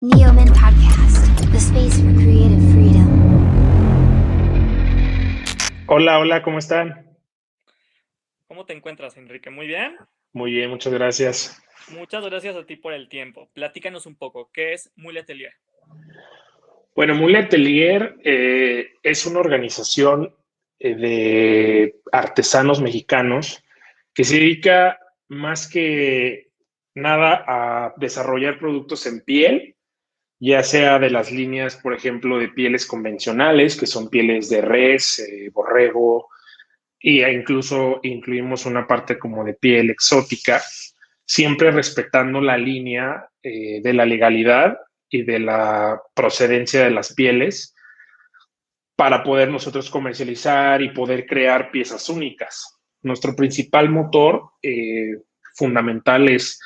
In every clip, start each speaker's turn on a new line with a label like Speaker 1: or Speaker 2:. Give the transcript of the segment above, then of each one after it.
Speaker 1: Neoman Podcast, the space for creative freedom.
Speaker 2: Hola, hola, ¿cómo están?
Speaker 3: ¿Cómo te encuentras, Enrique? ¿Muy bien?
Speaker 2: Muy bien, muchas gracias.
Speaker 3: Muchas gracias a ti por el tiempo. Platícanos un poco, ¿qué es Mule Atelier?
Speaker 2: Bueno, Mule Atelier eh, es una organización eh, de artesanos mexicanos que se dedica más que nada a desarrollar productos en piel, ya sea de las líneas, por ejemplo, de pieles convencionales, que son pieles de res, eh, borrego, e incluso incluimos una parte como de piel exótica, siempre respetando la línea eh, de la legalidad y de la procedencia de las pieles para poder nosotros comercializar y poder crear piezas únicas. Nuestro principal motor eh, fundamental es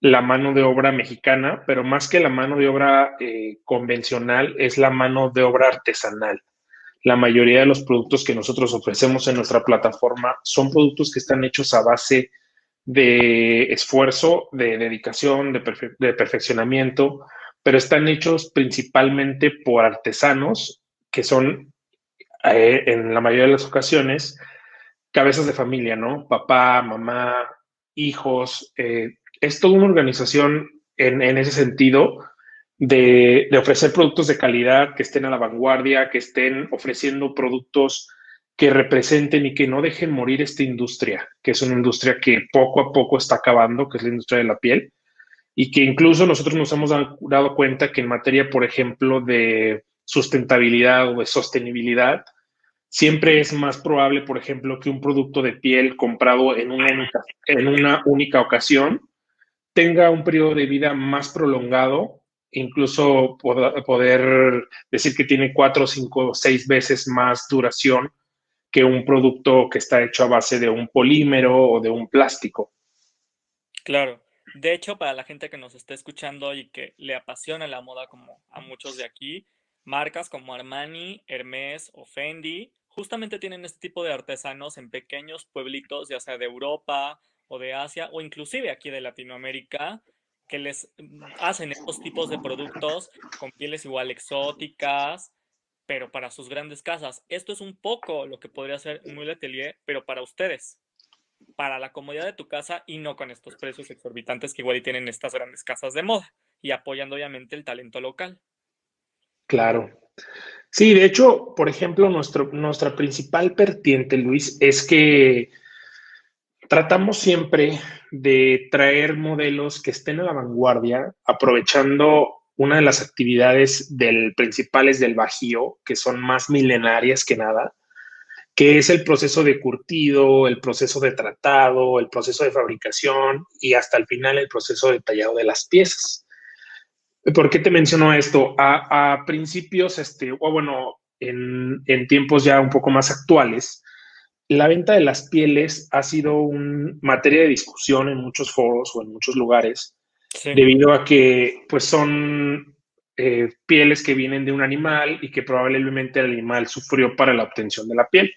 Speaker 2: la mano de obra mexicana, pero más que la mano de obra eh, convencional, es la mano de obra artesanal. La mayoría de los productos que nosotros ofrecemos en nuestra plataforma son productos que están hechos a base de esfuerzo, de dedicación, de, perfeccionamiento, pero están hechos principalmente por artesanos que son, eh, en la mayoría de las ocasiones, cabezas de familia, ¿no? Papá, mamá, hijos. Eh, es toda una organización en, ese sentido de, ofrecer productos de calidad que estén a la vanguardia, que estén ofreciendo productos que representen y que no dejen morir esta industria, que es una industria que poco a poco está acabando, que es la industria de la piel, y que incluso nosotros nos hemos dado cuenta que en materia, por ejemplo, de sustentabilidad o de sostenibilidad, siempre es más probable, por ejemplo, que un producto de piel comprado en una única, en una única ocasión tenga un periodo de vida más prolongado, incluso poder decir que tiene cuatro, cinco, seis veces más duración que un producto que está hecho a base de un polímero o de un plástico.
Speaker 3: Claro. De hecho, para la gente que nos está escuchando y que le apasiona la moda como a muchos de aquí, marcas como Armani, Hermes o Fendi justamente tienen este tipo de artesanos en pequeños pueblitos, ya sea de Europa o de Asia o inclusive aquí de Latinoamérica, que les mm, hacen estos tipos de productos con pieles igual exóticas, pero para sus grandes casas. Esto es un poco lo que podría ser muy Atelier, pero para ustedes, para la comodidad de tu casa y no con estos precios exorbitantes que igual tienen estas grandes casas de moda y apoyando obviamente el talento local.
Speaker 2: Claro. Sí, de hecho, por ejemplo, nuestro, nuestra principal vertiente, Luis, es que tratamos siempre de traer modelos que estén a la vanguardia, aprovechando una de las actividades del, principales del Bajío, que son más milenarias que nada, que es el proceso de curtido, el proceso de tratado, el proceso de fabricación y hasta el final el proceso de tallado de las piezas. ¿Por qué te menciono esto? A, principios, este, o bueno, en, tiempos ya un poco más actuales, la venta de las pieles ha sido un materia de discusión en muchos foros o en muchos lugares, debido a que pues son eh, pieles que vienen de un animal y que probablemente el animal sufrió para la obtención de la piel.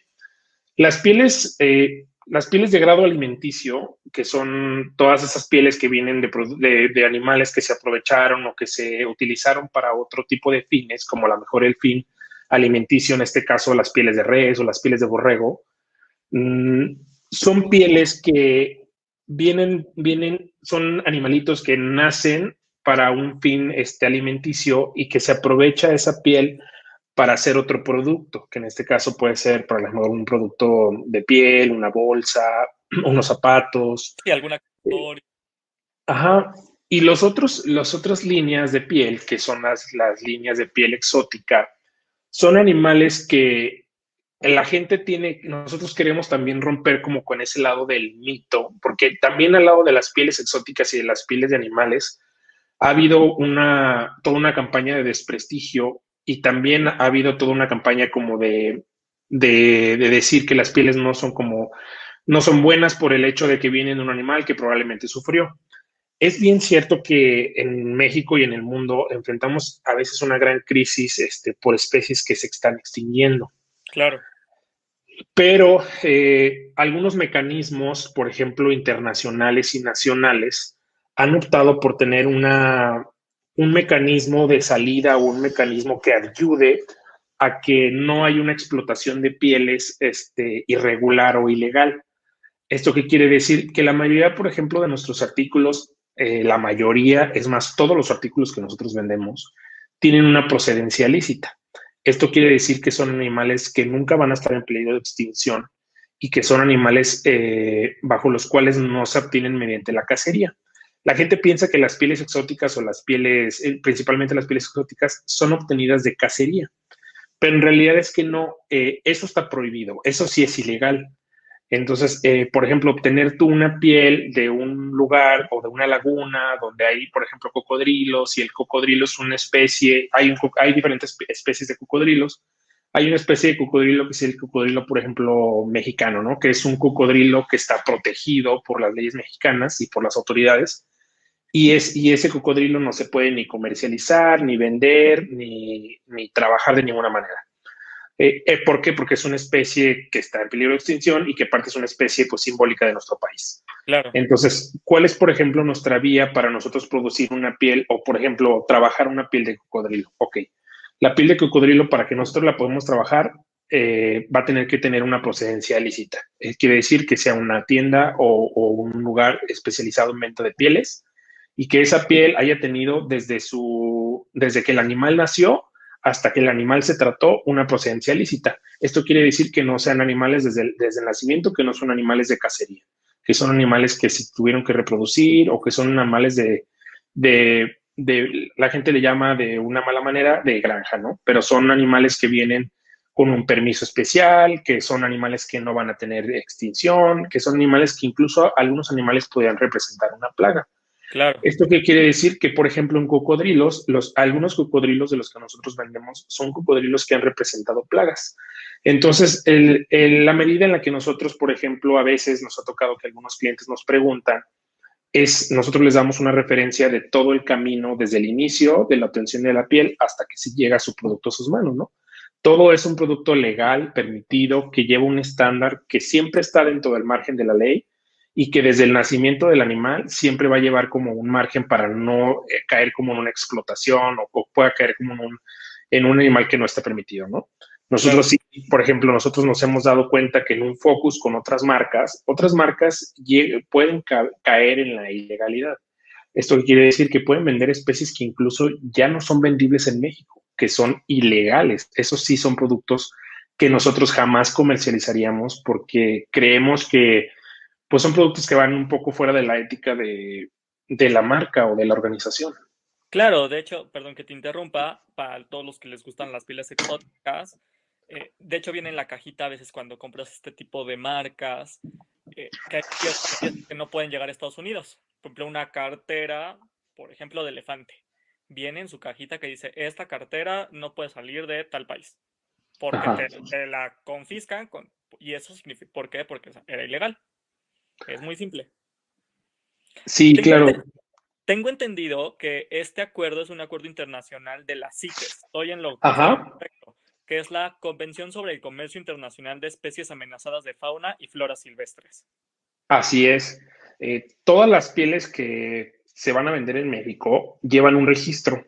Speaker 2: Las pieles eh, las pieles de grado alimenticio, que son todas esas pieles que vienen de, animales que se aprovecharon o que se utilizaron para otro tipo de fines, como a lo mejor el fin alimenticio, en este caso las pieles de res o las pieles de borrego, mm, son pieles que vienen, vienen, son animalitos que nacen para un fin este, alimenticio y que se aprovecha esa piel para hacer otro producto, que en este caso puede ser, por ejemplo, un producto de piel, una bolsa, unos zapatos.
Speaker 3: Sí, alguna
Speaker 2: Ajá. Y los otros, las otras líneas de piel, que son las, las líneas de piel exótica, son animales que la gente tiene, nosotros queremos también romper como con ese lado del mito, porque también al lado de las pieles exóticas y de las pieles de animales, ha habido una, toda una campaña de desprestigio y también ha habido toda una campaña como de, de, decir que las pieles no son como, no son buenas por el hecho de que vienen de un animal que probablemente sufrió. Es bien cierto que en México y en el mundo enfrentamos a veces una gran crisis este, por especies que se están extinguiendo.
Speaker 3: Claro.
Speaker 2: Pero eh, algunos mecanismos, por ejemplo, internacionales y nacionales, han optado por tener una un mecanismo de salida o un mecanismo que ayude a que no hay una explotación de pieles este, irregular o ilegal. ¿Esto qué quiere decir? Que la mayoría, por ejemplo, de nuestros artículos, eh, la mayoría, es más, todos los artículos que nosotros vendemos, tienen una procedencia lícita. Esto quiere decir que son animales que nunca van a estar en peligro de extinción y que son animales eh, bajo los cuales no se obtienen mediante la cacería. La gente piensa que las pieles exóticas o las pieles, eh, principalmente las pieles exóticas, son obtenidas de cacería, pero en realidad es que no, eh, eso está prohibido, eso sí es ilegal. Entonces, eh, por ejemplo, obtener tú una piel de un lugar o de una laguna donde hay, por ejemplo, cocodrilos y el cocodrilo es una especie, hay, hay diferentes especies de cocodrilos. Hay una especie de cocodrilo que es el cocodrilo, por ejemplo, mexicano, ¿no? Que es un cocodrilo que está protegido por las leyes mexicanas y por las autoridades y, es, y ese cocodrilo no se puede ni comercializar, ni vender, ni, ni trabajar de ninguna manera. Eh, eh, ¿Por qué? Porque es una especie que está en peligro de extinción y que parte es una especie pues, simbólica de nuestro país.
Speaker 3: Claro.
Speaker 2: Entonces, ¿cuál es, por ejemplo, nuestra vía para nosotros producir una piel o, por ejemplo, trabajar una piel de cocodrilo? Ok, la piel de cocodrilo, para que nosotros la podamos trabajar, eh, va a tener que tener una procedencia lícita. quiere decir que sea una tienda o, o, un lugar especializado en venta de pieles y que esa piel haya tenido desde, su, desde que el animal nació hasta que el animal se trató una procedencia lícita. Esto quiere decir que no sean animales desde el, desde el nacimiento, que no son animales de cacería, que son animales que se tuvieron que reproducir o que son animales de, de, de, la gente le llama de una mala manera, de granja, ¿no? Pero son animales que vienen con un permiso especial, que son animales que no van a tener extinción, que son animales que incluso algunos animales podrían representar una plaga.
Speaker 3: Claro.
Speaker 2: ¿Esto qué quiere decir? Que, por ejemplo, en cocodrilos, los, algunos cocodrilos de los que nosotros vendemos son cocodrilos que han representado plagas. Entonces, la medida en la que nosotros, por ejemplo, a veces nos ha tocado que algunos clientes nos preguntan, es nosotros les damos una referencia de todo el camino desde el inicio de la obtención de la piel hasta que se llega su producto a sus manos, ¿no? Todo es un producto legal, permitido, que lleva un estándar que siempre está dentro del margen de la ley y que desde el nacimiento del animal siempre va a llevar como un margen para no eh, caer como en una explotación o, o pueda caer como en un, en un, animal que no está permitido, ¿no? Nosotros sí, por ejemplo, nosotros nos hemos dado cuenta que en un focus con otras marcas, otras marcas pueden ca caer en la ilegalidad. Esto quiere decir que pueden vender especies que incluso ya no son vendibles en México, que son ilegales. Esos sí son productos que nosotros jamás comercializaríamos porque creemos que pues son productos que van un poco fuera de la ética de, de la marca o de la organización.
Speaker 3: Claro, de hecho, perdón que te interrumpa, para todos los que les gustan las pilas exóticas, eh, de hecho viene en la cajita a veces cuando compras este tipo de marcas, eh, que hay piezas que no pueden llegar a Estados Unidos. Por ejemplo, una cartera, por ejemplo, de elefante. Viene en su cajita que dice, esta cartera no puede salir de tal país. Porque te, te, la confiscan con, y eso significa, ¿por qué? Porque era ilegal. Es muy simple.
Speaker 2: Sí,
Speaker 3: tengo
Speaker 2: claro.
Speaker 3: Ent tengo entendido que este acuerdo es un acuerdo internacional de la CITES. Estoy en lo correcto, que es la Convención sobre el Comercio Internacional de Especies Amenazadas de Fauna y Flora Silvestres.
Speaker 2: Así es. Eh, todas las pieles que se van a vender en México llevan un registro.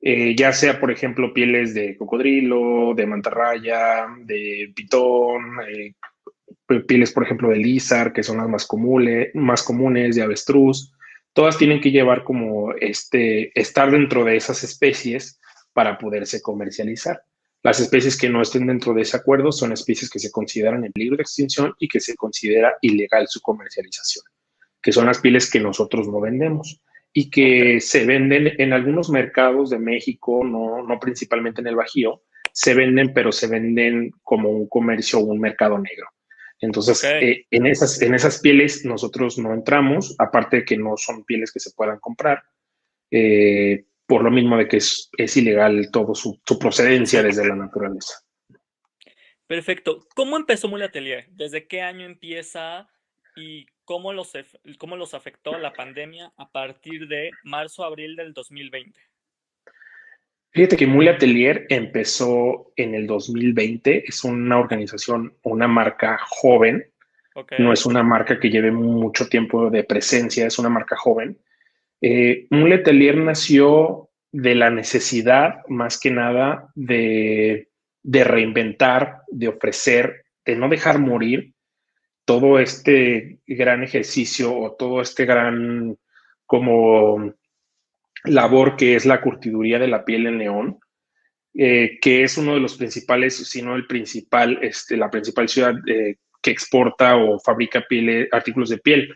Speaker 2: Eh, ya sea, por ejemplo, pieles de cocodrilo, de mantarraya, de pitón, eh, pieles, por ejemplo, de lizar, que son las más comunes, más comunes, de avestruz, todas tienen que llevar como este, estar dentro de esas especies para poderse comercializar. Las especies que no estén dentro de ese acuerdo son especies que se consideran en peligro de extinción y que se considera ilegal su comercialización, que son las pieles que nosotros no vendemos y que se venden en algunos mercados de México, no, no principalmente en el Bajío, se venden, pero se venden como un comercio o un mercado negro. Entonces, okay. eh, en, esas, en esas pieles nosotros no entramos, aparte de que no son pieles que se puedan comprar, eh, por lo mismo de que es, es ilegal todo su, su, procedencia desde la naturaleza.
Speaker 3: Perfecto. ¿Cómo empezó Mule Atelier? ¿Desde qué año empieza y cómo los, cómo los afectó la pandemia a partir de marzo-abril del 2020?
Speaker 2: Fíjate que Mule Atelier empezó en el 2020, es una organización, una marca joven, okay. no es una marca que lleve mucho tiempo de presencia, es una marca joven. Eh, Mule Atelier nació de la necesidad, más que nada, de, de reinventar, de ofrecer, de no dejar morir todo este gran ejercicio o todo este gran como labor que es la curtiduría de la piel en León, eh, que es uno de los principales, si no el principal, este, la principal ciudad eh, que exporta o fabrica artículos de piel.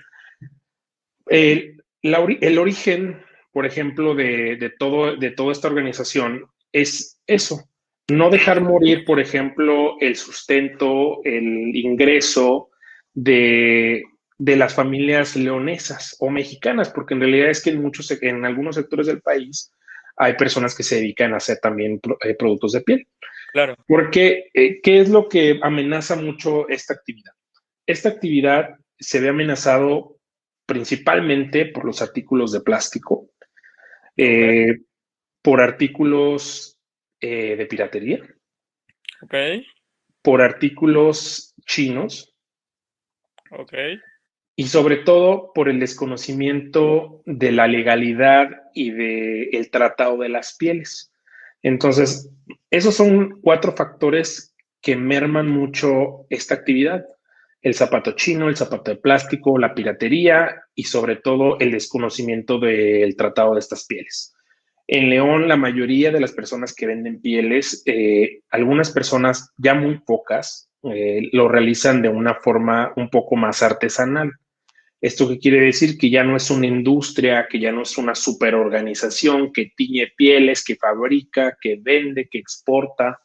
Speaker 2: el origen, por ejemplo, de, todo, de toda esta organización es eso, no dejar morir, por ejemplo, el sustento, el ingreso de, de las familias leonesas o mexicanas, porque en realidad es que en muchos, en algunos sectores del país hay personas que se dedican a hacer también eh, productos de piel.
Speaker 3: Claro.
Speaker 2: Porque, eh, ¿qué es lo que amenaza mucho esta actividad? Esta actividad se ve amenazado principalmente por los artículos de plástico, eh, por artículos de piratería,
Speaker 3: okay.
Speaker 2: por artículos chinos,
Speaker 3: okay
Speaker 2: y sobre todo por el desconocimiento de la legalidad y del el tratado de las pieles. Entonces, esos son cuatro factores que merman mucho esta actividad. El zapato chino, el zapato de plástico, la piratería y sobre todo el desconocimiento del tratado de estas pieles. En León, la mayoría de las personas que venden pieles, eh, algunas personas, ya muy pocas, eh, lo realizan de una forma un poco más artesanal. ¿Esto qué quiere decir? Que ya no es una industria, que ya no es una superorganización que tiñe pieles, que fabrica, que vende, que exporta,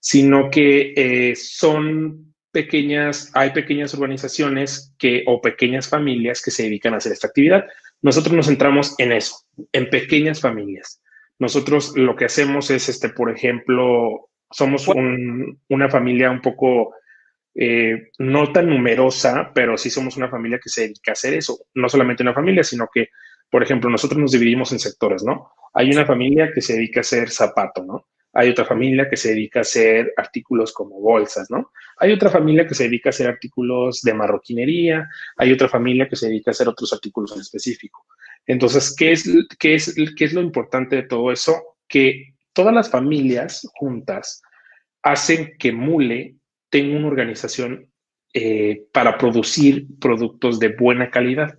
Speaker 2: sino que eh, son pequeñas, hay pequeñas organizaciones que, o pequeñas familias que se dedican a hacer esta actividad. Nosotros nos centramos en eso, en pequeñas familias. Nosotros lo que hacemos es, este, por ejemplo, somos una familia un poco eh, no tan numerosa, pero sí somos una familia que se dedica a hacer eso. No solamente una familia, sino que, por ejemplo, nosotros nos dividimos en sectores, ¿no? Hay una familia que se dedica a hacer zapato, ¿no? Hay otra familia que se dedica a hacer artículos como bolsas, ¿no? Hay otra familia que se dedica a hacer artículos de marroquinería, hay otra familia que se dedica a hacer otros artículos en específico. Entonces, ¿qué es, qué es, qué es lo importante de todo eso? Que todas las familias juntas hacen que Mule tengo una organización eh, para producir productos de buena calidad.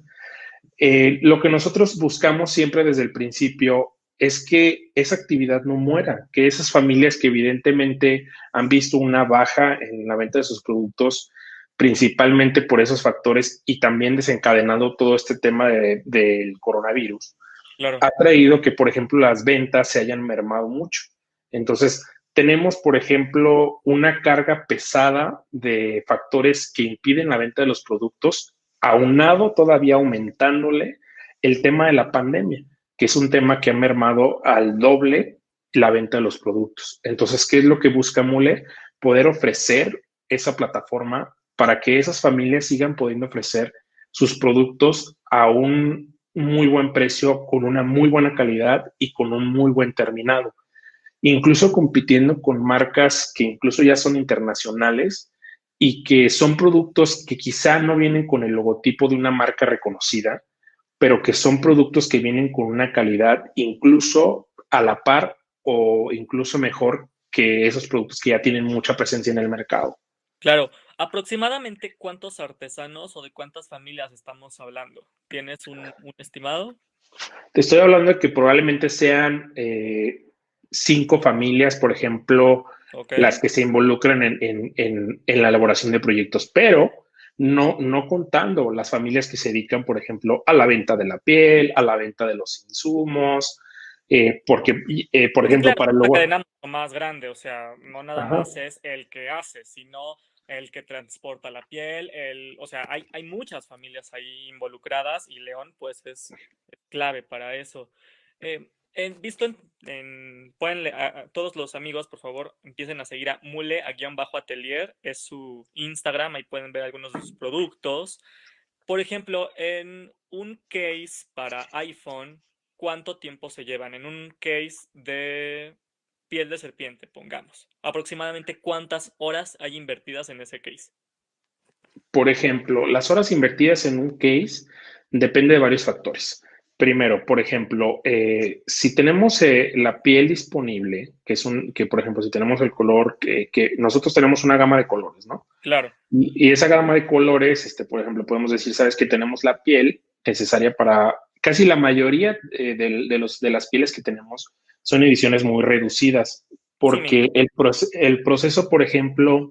Speaker 2: Eh, lo que nosotros buscamos siempre desde el principio es que esa actividad no muera, que esas familias que evidentemente han visto una baja en la venta de sus productos, principalmente por esos factores y también desencadenando todo este tema del coronavirus, ha traído que, por ejemplo, las ventas se hayan mermado mucho. Entonces, tenemos, por ejemplo, una carga pesada de factores que impiden la venta de los productos, aunado todavía aumentándole el tema de la pandemia, que es un tema que ha mermado al doble la venta de los productos. Entonces, ¿qué es lo que busca Mule? Poder ofrecer esa plataforma para que esas familias sigan pudiendo ofrecer sus productos a un muy buen precio, con una muy buena calidad y con un muy buen terminado incluso compitiendo con marcas que incluso ya son internacionales y que son productos que quizá no vienen con el logotipo de una marca reconocida, pero que son productos que vienen con una calidad incluso a la par o incluso mejor que esos productos que ya tienen mucha presencia en el mercado.
Speaker 3: Claro, aproximadamente cuántos artesanos o de cuántas familias estamos hablando. ¿Tienes un, estimado?
Speaker 2: Te estoy hablando de que probablemente sean eh, cinco familias, por ejemplo, las que se involucran en, la elaboración de proyectos, pero no, no contando las familias que se dedican, por ejemplo, a la venta de la piel, a la venta de los insumos, eh, porque, eh, por ejemplo, para
Speaker 3: luego... cadena más grande, o sea, no nada más es el que hace, sino el que transporta la piel, el, o sea, hay, hay muchas familias ahí involucradas y León, pues, es clave para eso. Eh, visto en, pueden, todos los amigos, por favor, empiecen a seguir a mule a guion bajo atelier, es su Instagram, ahí pueden ver algunos de sus productos. Por ejemplo, en un case para iPhone, ¿cuánto tiempo se llevan? En un case de piel de serpiente, pongamos. Aproximadamente cuántas horas hay invertidas en ese case.
Speaker 2: Por ejemplo, las horas invertidas en un case depende de varios factores. Primero, por ejemplo, eh, si tenemos eh, la piel disponible, que es un, que por ejemplo, si tenemos el color, que, que nosotros tenemos una gama de colores, ¿no?
Speaker 3: Claro.
Speaker 2: Y, y, esa gama de colores, este, por ejemplo, podemos decir, sabes que tenemos la piel necesaria para casi la mayoría eh, de, de, los, de las pieles que tenemos son ediciones muy reducidas, porque sí, el, el, proceso, por ejemplo,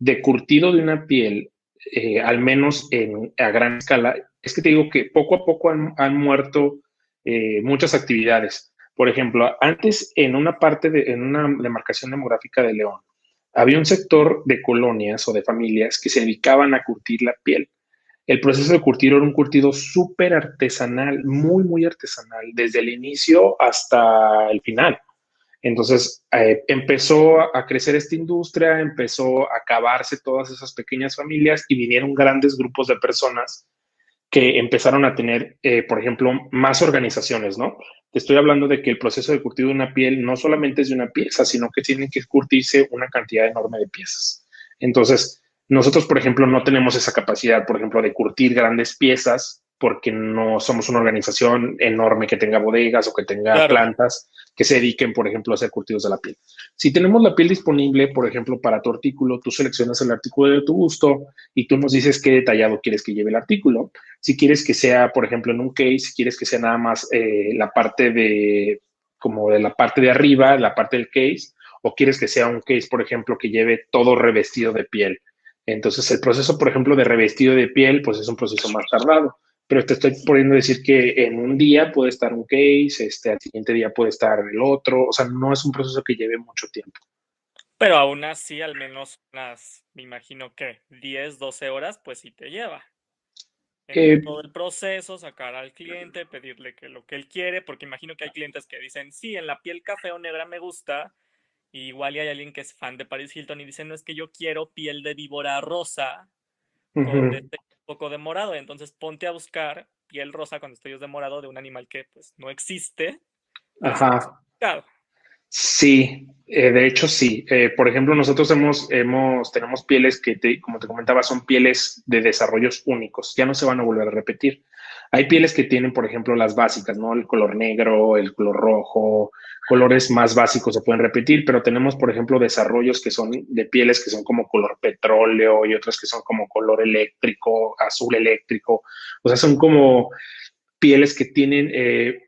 Speaker 2: de curtido de una piel, eh, al menos en, a gran escala, es que te digo que poco a poco han, muerto eh, muchas actividades. Por ejemplo, antes en una parte de, en una demarcación demográfica de León, había un sector de colonias o de familias que se dedicaban a curtir la piel. El proceso de curtir era un curtido súper artesanal, muy, muy artesanal, desde el inicio hasta el final. Entonces eh, empezó a crecer esta industria, empezó a acabarse todas esas pequeñas familias y vinieron grandes grupos de personas que empezaron a tener, eh, por ejemplo, más organizaciones, ¿no? Te estoy hablando de que el proceso de curtido de una piel no solamente es de una pieza, sino que tienen que curtirse una cantidad enorme de piezas. Entonces, nosotros, por ejemplo, no tenemos esa capacidad, por ejemplo, de curtir grandes piezas porque no somos una organización enorme que tenga bodegas o que tenga claro. plantas que se dediquen, por ejemplo, a hacer curtidos de la piel. Si tenemos la piel disponible, por ejemplo, para tu artículo, tú seleccionas el artículo de tu gusto y tú nos dices qué detallado quieres que lleve el artículo. Si quieres que sea, por ejemplo, en un case, si quieres que sea nada más eh, la parte de, como de la parte de arriba, la parte del case, o quieres que sea un case, por ejemplo, que lleve todo revestido de piel. Entonces, el proceso, por ejemplo, de revestido de piel, pues es un proceso más tardado pero te estoy poniendo decir que en un día puede estar un case, este, al siguiente día puede estar el otro, o sea, no es un proceso que lleve mucho tiempo.
Speaker 3: Pero aún así, al menos unas, me imagino que 10, 12 horas, pues sí te lleva. Eh, todo el proceso, sacar al cliente, pedirle que lo que él quiere, porque imagino que hay clientes que dicen, sí, en la piel café o negra me gusta, y igual hay alguien que es fan de Paris Hilton y dice, no es que yo quiero piel de víbora rosa, uh -huh. este poco de morado. Entonces ponte a buscar piel rosa con estudios de morado de un animal que pues no existe.
Speaker 2: Ajá. Claro. Sí, eh, de hecho sí. Eh, por ejemplo, nosotros hemos, hemos, tenemos pieles que, te, como te comentaba, son pieles de desarrollos únicos. Ya no se van a volver a repetir. Hay pieles que tienen, por ejemplo, las básicas, ¿no? El color negro, el color rojo, colores más básicos se pueden repetir, pero tenemos, por ejemplo, desarrollos que son de pieles que son como color petróleo y otras que son como color eléctrico, azul eléctrico. O sea, son como pieles que tienen eh,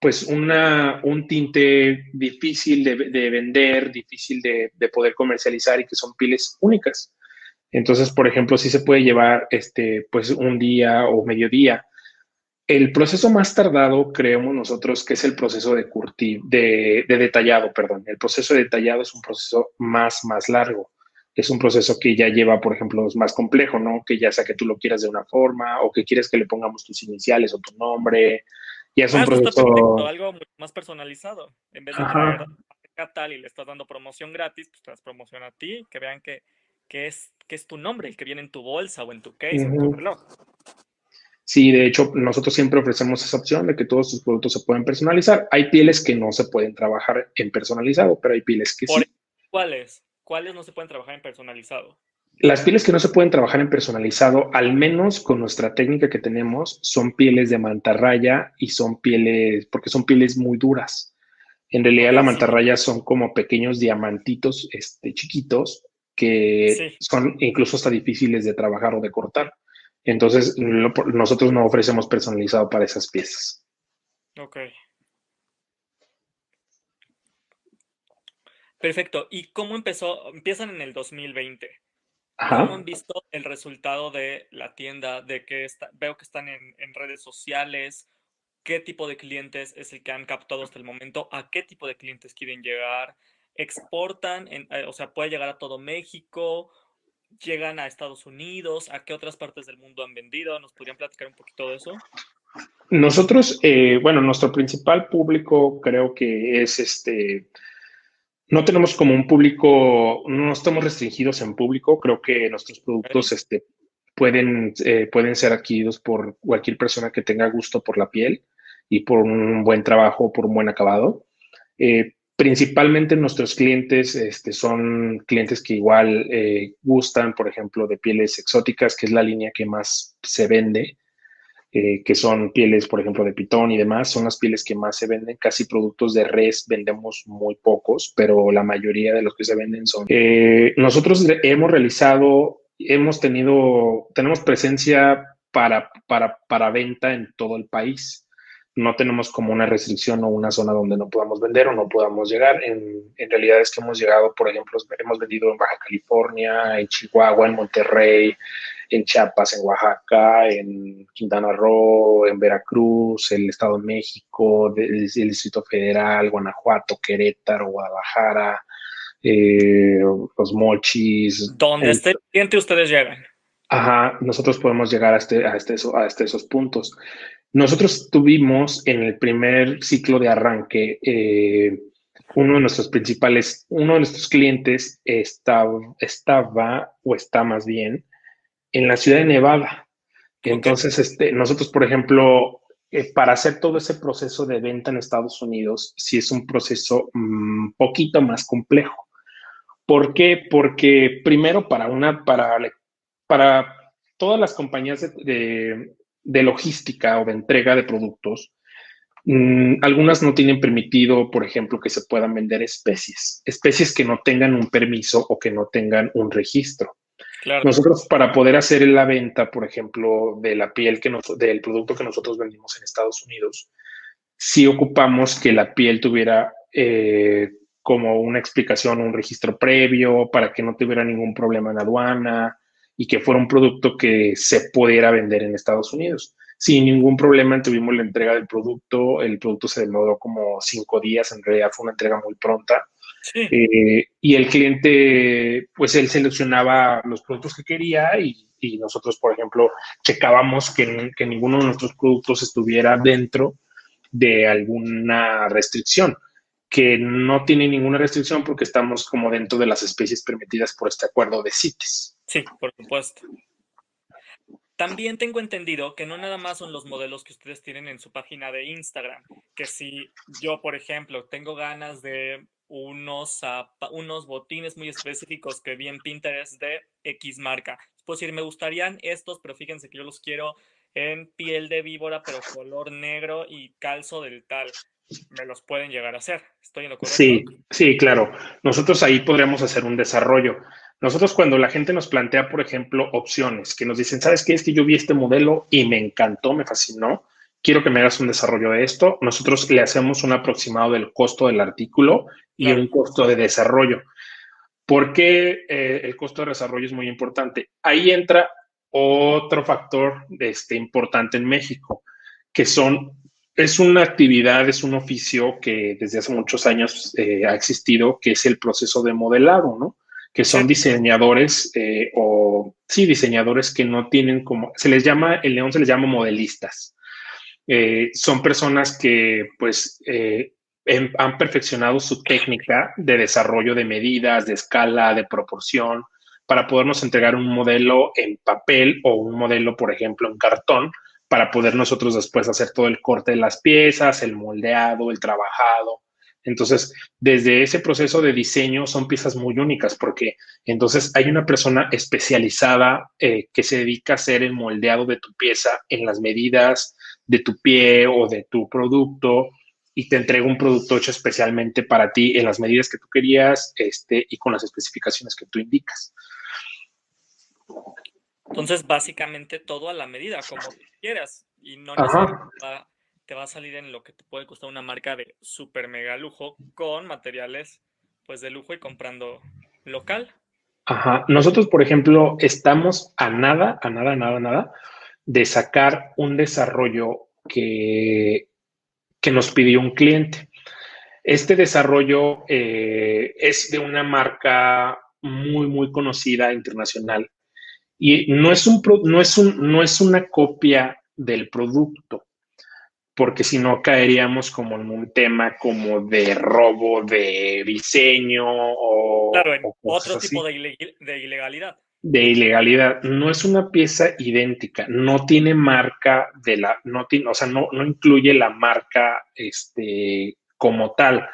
Speaker 2: pues una, un tinte difícil de, de vender, difícil de, de, poder comercializar y que son pieles únicas. Entonces, por ejemplo, sí se puede llevar este, pues un día o mediodía el proceso más tardado, creemos nosotros, que es el proceso de curtir, de, de, detallado, perdón. El proceso de detallado es un proceso más, más largo. Es un proceso que ya lleva, por ejemplo, es más complejo, ¿no? Que ya sea que tú lo quieras de una forma o que quieres que le pongamos tus iniciales o tu nombre. Ya es un ah, proceso...
Speaker 3: Perfecto, algo más personalizado. En vez de traer tal y le estás dando promoción gratis, pues te das promoción a ti, que vean que, que, es, que es tu nombre, el que viene en tu bolsa o en tu case uh -huh. o en tu reloj.
Speaker 2: Sí, de hecho, nosotros siempre ofrecemos esa opción de que todos sus productos se pueden personalizar. Hay pieles que no se pueden trabajar en personalizado, pero hay pieles que
Speaker 3: ¿Por
Speaker 2: sí.
Speaker 3: ¿Cuáles? ¿Cuáles no se pueden trabajar en personalizado?
Speaker 2: Las pieles que no se pueden trabajar en personalizado, al menos con nuestra técnica que tenemos, son pieles de mantarraya y son pieles, porque son pieles muy duras. En realidad, la mantarraya son como pequeños diamantitos este, chiquitos que sí. son incluso hasta difíciles de trabajar o de cortar. Entonces, lo, nosotros no ofrecemos personalizado para esas piezas.
Speaker 3: Ok. Perfecto. ¿Y cómo empezó? Empiezan en el 2020. Ajá. ¿Cómo han visto el resultado de la tienda? De que está, veo que están en, en, redes sociales. ¿Qué tipo de clientes es el que han captado hasta el momento? ¿A qué tipo de clientes quieren llegar? ¿Exportan? En, eh, o sea, ¿puede llegar a todo México? Llegan a Estados Unidos? ¿A qué otras partes del mundo han vendido? ¿Nos podrían platicar un poquito de eso?
Speaker 2: Nosotros, eh, bueno, nuestro principal público creo que es este, no tenemos como un público, no estamos restringidos en público, creo que nuestros productos este, pueden, eh, pueden ser adquiridos por cualquier persona que tenga gusto por la piel y por un buen trabajo, por un buen acabado. Eh, Principalmente nuestros clientes este, son clientes que igual eh, gustan, por ejemplo, de pieles exóticas, que es la línea que más se vende. eh, que son pieles, por ejemplo, de pitón y demás, son las pieles que más se venden. Casi productos de res vendemos muy pocos, pero la mayoría de los que se venden son. Eh, nosotros hemos realizado, hemos tenido, tenemos presencia para, para, para venta en todo el país no tenemos como una restricción o una zona donde no podamos vender o no podamos llegar. En, en, realidad es que hemos llegado, por ejemplo, hemos vendido en Baja California, en Chihuahua, en Monterrey, en Chiapas, en Oaxaca, en Quintana Roo, en Veracruz, el Estado de México, el, Distrito Federal, Guanajuato, Querétaro, Guadalajara, eh, los mochis.
Speaker 3: Donde esté el cliente ustedes llegan.
Speaker 2: Ajá, nosotros podemos llegar a, este, a, este, a este, esos puntos. Nosotros tuvimos en el primer ciclo de arranque, eh, uno de nuestros principales, uno de nuestros clientes estaba, estaba o está más bien en la ciudad de Nevada. Entonces, este, nosotros, por ejemplo, eh, para hacer todo ese proceso de venta en Estados Unidos, sí es un proceso un mm, poquito más complejo. ¿Por qué? Porque primero para una, para, para todas las compañías de, de logística o de entrega de productos, mm, algunas no tienen permitido, por ejemplo, que se puedan vender especies, especies que no tengan un permiso o que no tengan un registro. Nosotros para poder hacer la venta, por ejemplo, de la piel que nos, del producto que nosotros vendimos en Estados Unidos, sí ocupamos que la piel tuviera eh, como una explicación, un registro previo para que no tuviera ningún problema en aduana, y que fuera un producto que se pudiera vender en Estados Unidos. Sin ningún problema tuvimos la entrega del producto, el producto se demoró como cinco días, en realidad fue una entrega muy pronta. Eh, y el cliente, pues él seleccionaba los productos que quería y, y nosotros, por ejemplo, checábamos que, que ninguno de nuestros productos estuviera dentro de alguna restricción que no tiene ninguna restricción porque estamos como dentro de las especies permitidas por este acuerdo de CITES.
Speaker 3: Sí, por supuesto. También tengo entendido que no nada más son los modelos que ustedes tienen en su página de Instagram, que si yo, por ejemplo, tengo ganas de unos, unos botines muy específicos que vi en Pinterest de X marca, pues decir, me gustarían estos, pero fíjense que yo los quiero en piel de víbora, pero color negro y calzo del tal me los pueden llegar a hacer. ¿Estoy en lo correcto?
Speaker 2: Sí, sí, claro. Nosotros ahí podríamos hacer un desarrollo. Nosotros cuando la gente nos plantea, por ejemplo, opciones, que nos dicen, ¿sabes qué? Es que yo vi este modelo y me encantó, me fascinó, quiero que me hagas un desarrollo de esto, nosotros le hacemos un aproximado del costo del artículo y un costo de desarrollo. ¿Por qué eh, el costo de desarrollo es muy importante? Ahí entra otro factor este, importante en México, que son es una actividad, es un oficio que desde hace muchos años eh, ha existido, que es el proceso de modelado, ¿no? Que son diseñadores eh, o, sí, diseñadores que no tienen como, se les llama, el león se les llama modelistas. Eh, son personas que, pues, han perfeccionado su técnica de desarrollo de medidas, de escala, de proporción, para podernos entregar un modelo en papel o un modelo, por ejemplo, en cartón, para poder nosotros después hacer todo el corte de las piezas, el moldeado, el trabajado. Entonces, desde ese proceso de diseño son piezas muy únicas porque entonces hay una persona especializada eh, que se dedica a hacer el moldeado de tu pieza en las medidas de tu pie o de tu producto y te entrega un producto hecho especialmente para ti en las medidas que tú querías este, y con las especificaciones que tú indicas.
Speaker 3: Entonces, básicamente todo a la medida, como quieras. Y no va a salir en lo que te puede costar una marca de super mega lujo con materiales pues de lujo y comprando local.
Speaker 2: Ajá. Nosotros, por ejemplo, estamos a nada, a nada, nada, nada de sacar un desarrollo que, que nos pidió un cliente. Este desarrollo eh, es de una marca muy, muy conocida internacional y no es, un, no es, un, no es una copia del producto, porque si no caeríamos como en un tema como de robo de diseño o...
Speaker 3: Claro, otro tipo de, ilegalidad.
Speaker 2: De ilegalidad. No es una pieza idéntica, no tiene marca de la, no tiene, o sea, no, no incluye la marca este, como tal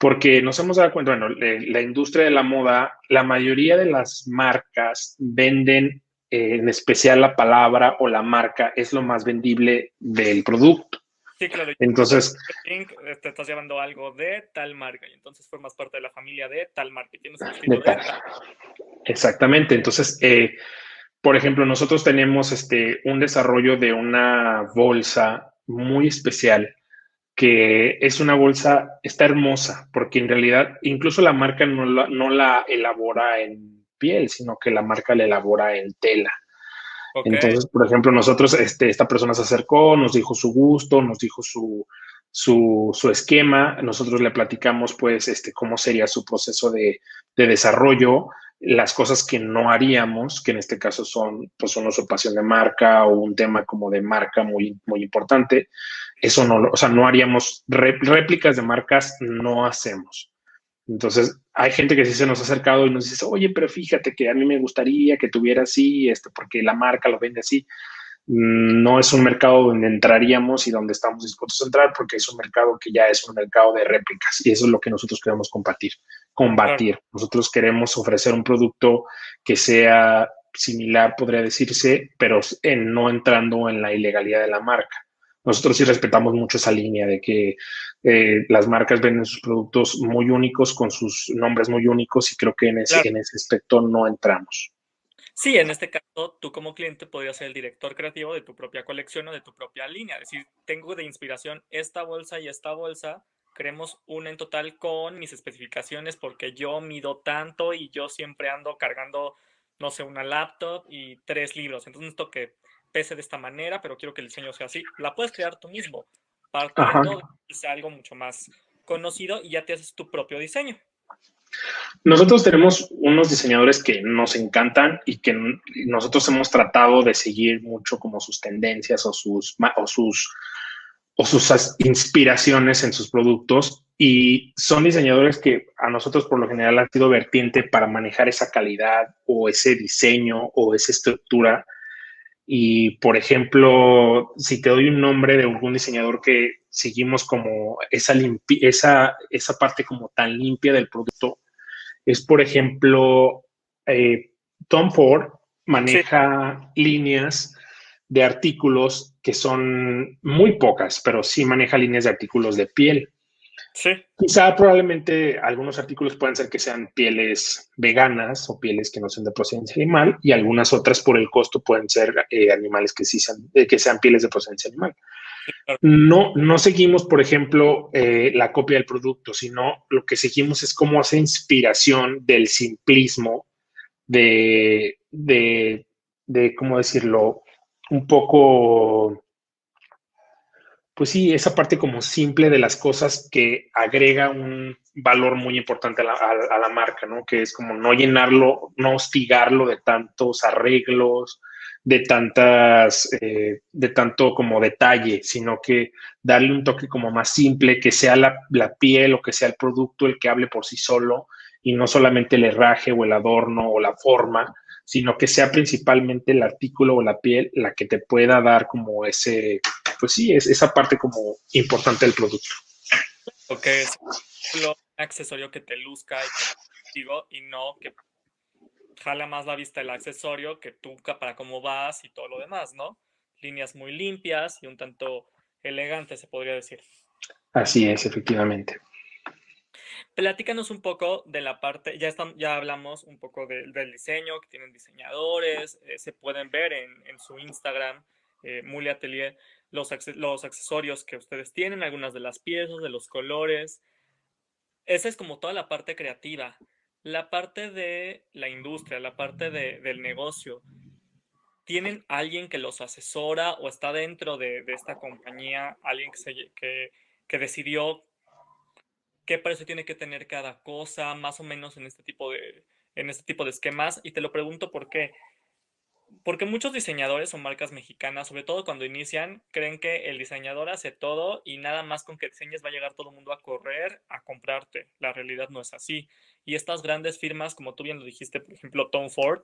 Speaker 2: porque nos hemos dado cuenta, bueno, la industria de la moda, la mayoría de las marcas venden eh, en especial la palabra o la marca, es lo más vendible del producto.
Speaker 3: Sí, claro.
Speaker 2: Entonces,
Speaker 3: te estás llevando algo de tal marca y entonces formas parte de la familia de tal marca.
Speaker 2: de tal. Exactamente. Entonces, eh, por ejemplo, nosotros tenemos este, un desarrollo de una bolsa muy especial que es una bolsa, está hermosa, porque en realidad incluso la marca no la, no la elabora en piel, sino que la marca la elabora en tela. Entonces, por ejemplo, nosotros, este, esta persona se acercó, nos dijo su gusto, nos dijo su, su, su esquema, nosotros le platicamos pues este, cómo sería su proceso de, de, desarrollo, las cosas que no haríamos, que en este caso son pues una usurpación de marca o un tema como de marca muy, muy importante, eso no, o sea, no haríamos réplicas de marcas, no hacemos. Entonces, hay gente que sí se nos ha acercado y nos dice, oye, pero fíjate que a mí me gustaría que tuviera así, este, porque la marca lo vende así. Mm, no es un mercado donde entraríamos y donde estamos dispuestos a entrar, porque es un mercado que ya es un mercado de réplicas y eso es lo que nosotros queremos combatir. combatir. Nosotros queremos ofrecer un producto que sea similar, podría decirse, pero en, no entrando en la ilegalidad de la marca nosotros sí respetamos mucho esa línea de que eh, las marcas venden sus productos muy únicos con sus nombres muy únicos y creo que en ese, en ese aspecto no entramos.
Speaker 3: Sí, en este caso, tú como cliente podrías ser el director creativo de tu propia colección o de tu propia línea. Es decir, tengo de inspiración esta bolsa y esta bolsa, creemos una en total con mis especificaciones porque yo mido tanto y yo siempre ando cargando, no sé, una laptop y tres libros. Entonces, esto que pese de esta manera, pero quiero que el diseño sea así. La puedes crear tú mismo, partiendo de sea algo mucho más conocido y ya te haces tu propio diseño.
Speaker 2: Nosotros tenemos unos diseñadores que nos encantan y que nosotros hemos tratado de seguir mucho como sus tendencias o sus, o sus, o sus inspiraciones en sus productos y son diseñadores que a nosotros por lo general han sido vertiente para manejar esa calidad o ese diseño o esa estructura y, por ejemplo, si te doy un nombre de algún diseñador que seguimos como esa, esa, esa parte como tan limpia del producto, es, por ejemplo, eh, Tom Ford maneja líneas de artículos que son muy pocas, pero sí maneja líneas de artículos de piel.
Speaker 3: Sí.
Speaker 2: Quizá probablemente algunos artículos pueden ser que sean pieles veganas o pieles que no sean de procedencia animal y algunas otras por el costo pueden ser eh, animales que sí sean, eh, que sean pieles de procedencia animal. No, no seguimos, por ejemplo, eh, la copia del producto, sino lo que seguimos es cómo hace inspiración del simplismo, de, de, de, ¿cómo decirlo? Un poco pues sí, esa parte como simple de las cosas que agrega un valor muy importante a la, marca, ¿no? Que es como no llenarlo, no hostigarlo de tantos arreglos, de tantas, eh, de tanto como detalle, sino que darle un toque como más simple, que sea la, la, piel o que sea el producto el que hable por sí solo y no solamente el herraje o el adorno o la forma, sino que sea principalmente el artículo o la piel la que te pueda dar como ese, pues sí, es esa parte como importante del producto.
Speaker 3: Ok, es un accesorio que te luzca y, y no que jala más la vista el accesorio que tú para cómo vas y todo lo demás, ¿no? Líneas muy limpias y un tanto elegantes, se podría decir.
Speaker 2: Así es, efectivamente.
Speaker 3: Platícanos un poco de la parte, ya, están, ya hablamos un poco del diseño, que tienen diseñadores, eh, se pueden ver en, su Instagram, eh, Muli Atelier, los, accesorios que ustedes tienen, algunas de las piezas, de los colores. Esa es como toda la parte creativa. La parte de la industria, la parte de, del negocio. ¿Tienen alguien que los asesora o está dentro de, esta compañía alguien que decidió qué precio tiene que tener cada cosa, más o menos en este tipo de, en este tipo de esquemas? Y te lo pregunto porque porque muchos diseñadores o marcas mexicanas, sobre todo cuando inician, creen que el diseñador hace todo y nada más con que diseñes va a llegar todo el mundo a correr a comprarte. La realidad no es así. Y estas grandes firmas, como tú bien lo dijiste, por ejemplo, Tom Ford,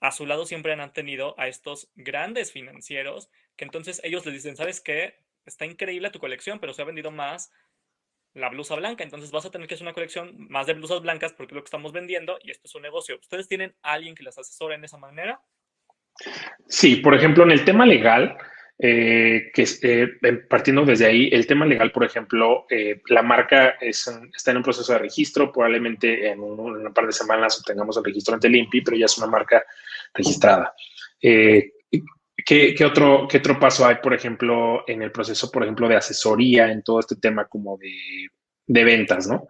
Speaker 3: a su lado siempre han tenido a estos grandes financieros que entonces ellos les dicen, ¿sabes qué? Está increíble tu colección, pero se ha vendido más la blusa blanca. Entonces vas a tener que hacer una colección más de blusas blancas porque es lo que estamos vendiendo y esto es un negocio. ¿Ustedes tienen alguien que las asesore en esa manera?
Speaker 2: Sí, por ejemplo, en el tema legal, eh, que eh, partiendo desde ahí, el tema legal, por ejemplo, eh, la marca está en un proceso de registro, probablemente en, un, par de semanas obtengamos el registro ante el INPI, pero ya es una marca registrada. ¿Qué, otro, ¿Qué otro paso hay, por ejemplo, en el proceso, por ejemplo, de asesoría en todo este tema como de, de ventas, ¿no?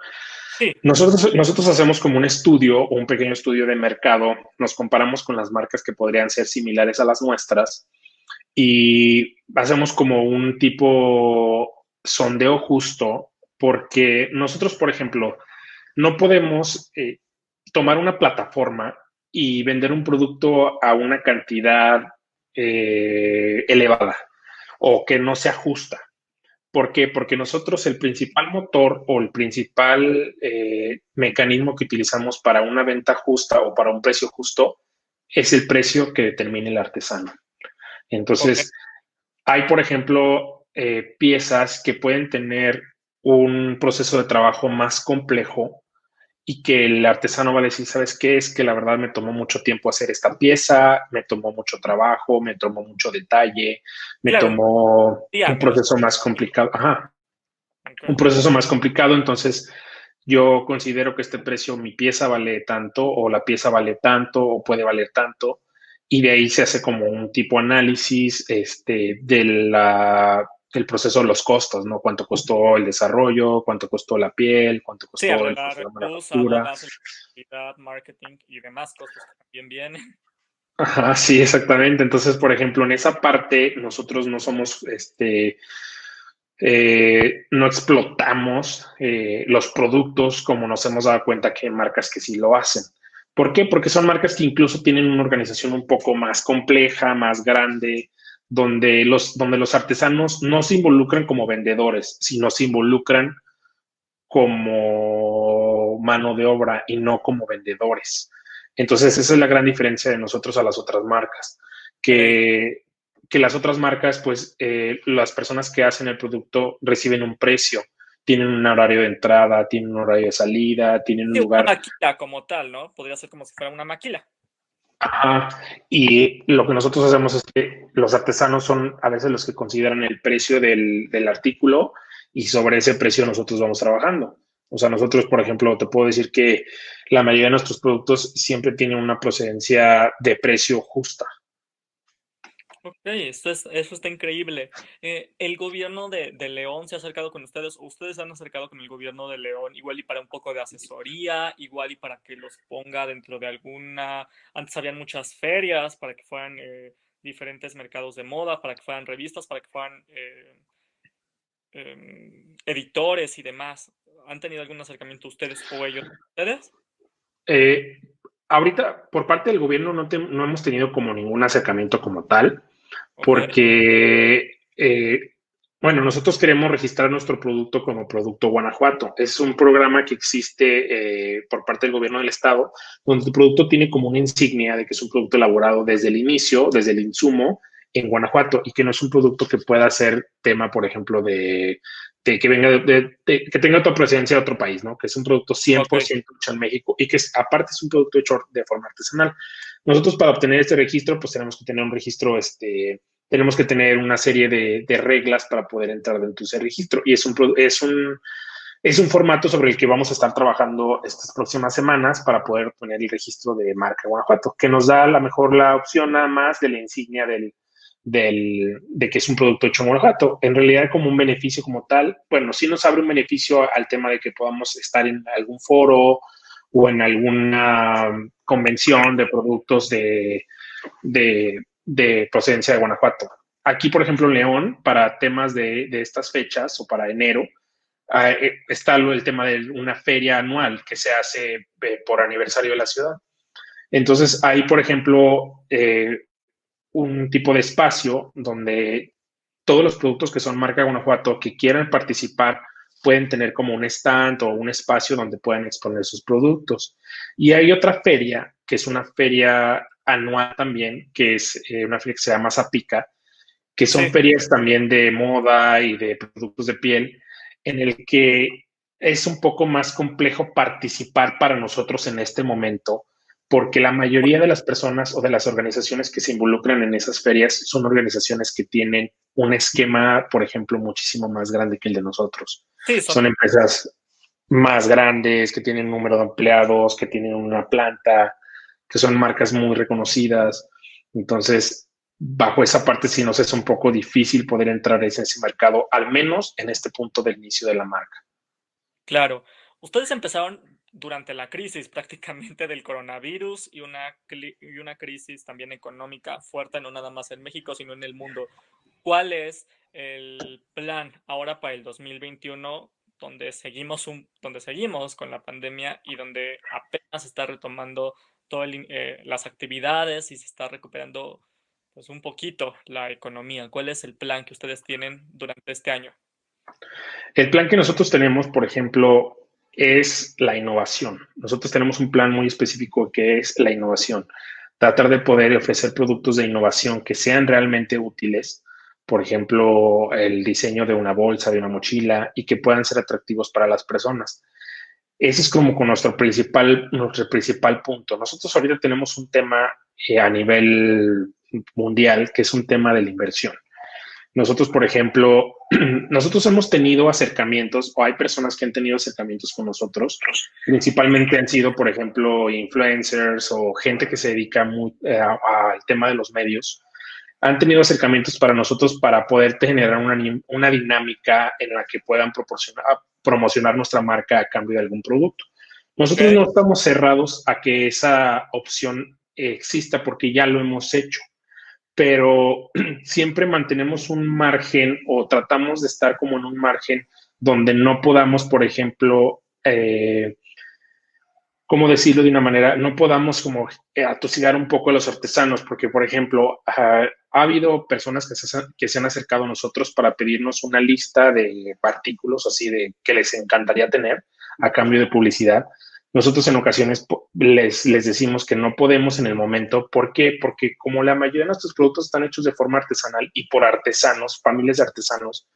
Speaker 2: Nosotros, nosotros hacemos como un estudio o un pequeño estudio de mercado, nos comparamos con las marcas que podrían ser similares a las nuestras y hacemos como un tipo sondeo justo porque nosotros, por ejemplo, no podemos eh, tomar una plataforma y vender un producto a una cantidad eh, elevada o que no se ajusta. ¿Por qué? Porque nosotros el principal motor o el principal eh, mecanismo que utilizamos para una venta justa o para un precio justo es el precio que determina el artesano. Entonces, hay, por ejemplo, eh, piezas que pueden tener un proceso de trabajo más complejo y que el artesano va a decir, ¿sabes qué? Es que la verdad me tomó mucho tiempo hacer esta pieza, me tomó mucho trabajo, me tomó mucho detalle, me tomó un proceso más complicado. Ajá. Un proceso más complicado, entonces yo considero que este precio, mi pieza vale tanto, o la pieza vale tanto, o puede valer tanto, y de ahí se hace como un tipo análisis este, de la el proceso de los costos, ¿no? Cuánto costó el desarrollo, cuánto costó la piel, cuánto costó el
Speaker 3: la marketing y demás costos que también vienen.
Speaker 2: Ajá, sí, exactamente. Entonces, por ejemplo, en esa parte nosotros no somos, este, eh, no explotamos eh, los productos como nos hemos dado cuenta que hay marcas que sí lo hacen. ¿Por qué? Porque son marcas que incluso tienen una organización un poco más compleja, más grande, donde los, donde los artesanos no se involucran como vendedores, sino se involucran como mano de obra y no como vendedores. Entonces, esa es la gran diferencia de nosotros a las otras marcas, que, que las otras marcas, pues eh, las personas que hacen el producto reciben un precio, tienen un horario de entrada, tienen un horario de salida, tienen un lugar.
Speaker 3: Una maquila como tal, ¿no? Podría ser como si fuera una maquila.
Speaker 2: Y lo que nosotros hacemos es que los artesanos son a veces los que consideran el precio del, del artículo y sobre ese precio nosotros vamos trabajando. O sea, nosotros, por ejemplo, te puedo decir que la mayoría de nuestros productos siempre tienen una procedencia de precio justa.
Speaker 3: Ok, eso, es, eso está increíble. Eh, ¿El gobierno de, León se ha acercado con ustedes? ¿O ustedes han acercado con el gobierno de León igual y para un poco de asesoría, igual y para que los ponga dentro de alguna... Antes habían muchas ferias para que fueran eh, diferentes mercados de moda, para que fueran revistas, para que fueran eh, em, editores y demás. ¿Han tenido algún acercamiento ustedes o ellos? ¿Ustedes?
Speaker 2: ahorita, por parte del gobierno, no, no hemos tenido como ningún acercamiento como tal porque, eh, bueno, nosotros queremos registrar nuestro producto como Producto Guanajuato. Es un programa que existe eh, por parte del gobierno del estado, donde tu producto tiene como una insignia de que es un producto elaborado desde el inicio, desde el insumo en Guanajuato y que no es un producto que pueda ser tema, por ejemplo, de, que venga de, que tenga otra presencia de otro país, ¿no? Que es un producto 100% hecho en México y que aparte es un producto hecho de forma artesanal. Nosotros para obtener este registro, pues tenemos que tener un registro, este, tenemos que tener una serie de, reglas para poder entrar dentro de ese registro. Y es un, es, un, es un formato sobre el que vamos a estar trabajando estas próximas semanas para poder poner el registro de marca Guanajuato, que nos da a lo mejor la opción nada más de la insignia del, del, de que es un producto hecho en Guanajuato. En realidad, como un beneficio como tal, bueno, sí nos abre un beneficio al tema de que podamos estar en algún foro o en alguna convención de productos de, de, procedencia de Guanajuato. Aquí, por ejemplo, en León, para temas de, estas fechas o para enero, ah, eh, está el tema de una feria anual que se hace eh, por aniversario de la ciudad. Entonces, hay, por ejemplo, eh, un tipo de espacio donde todos los productos que son marca Guanajuato que quieran participar pueden tener como un stand o un espacio donde puedan exponer sus productos. Y hay otra feria, que es una feria anual también, que es eh, una feria que se llama Zapica, que son ferias también de moda y de productos de piel, en el que es un poco más complejo participar para nosotros en este momento, porque la mayoría de las personas o de las organizaciones que se involucran en esas ferias son organizaciones que tienen un esquema, por ejemplo, muchísimo más grande que el de nosotros. Son... son empresas más grandes, que tienen número de empleados, que tienen una planta, que son marcas muy reconocidas. Entonces, bajo esa parte sí nos es un poco difícil poder entrar en ese mercado, al menos en este punto del inicio de la marca.
Speaker 3: Claro. Ustedes empezaron durante la crisis prácticamente del coronavirus y una, y una crisis también económica fuerte, no nada más en México, sino en el mundo. ¿Cuál es el plan ahora para el 2021 donde seguimos, un, donde seguimos con la pandemia y donde apenas se está retomando todas eh, las actividades y se está recuperando pues un poquito la economía. ¿Cuál es el plan que ustedes tienen durante este año?
Speaker 2: El plan que nosotros tenemos, por ejemplo, es la innovación. Nosotros tenemos un plan muy específico que es la innovación. Tratar de poder ofrecer productos de innovación que sean realmente útiles, por ejemplo, el diseño de una bolsa, de una mochila y que puedan ser atractivos para las personas. Ese es como con nuestro principal, nuestro principal punto. Nosotros ahorita tenemos un tema eh, a nivel mundial, que es un tema de la inversión. Nosotros, por ejemplo, nosotros hemos tenido acercamientos o hay personas que han tenido acercamientos con nosotros. Principalmente han sido, por ejemplo, influencers o gente que se dedica eh, al tema de los medios. Han tenido acercamientos para nosotros para poder generar una, una dinámica en la que puedan proporcionar, promocionar nuestra marca a cambio de algún producto. Nosotros no estamos cerrados a que esa opción exista porque ya lo hemos hecho pero siempre mantenemos un margen o tratamos de estar como en un margen donde no podamos, por ejemplo, eh, ¿cómo decirlo de una manera? No podamos como atosigar un poco a los artesanos, porque, por ejemplo, ha, habido personas que se, que se han acercado a nosotros para pedirnos una lista de artículos así de que les encantaría tener a cambio de publicidad. Nosotros en ocasiones les, les decimos que no podemos en el momento. ¿Por qué? Porque como la mayoría de nuestros productos están hechos de forma artesanal y por artesanos, familias de artesanos,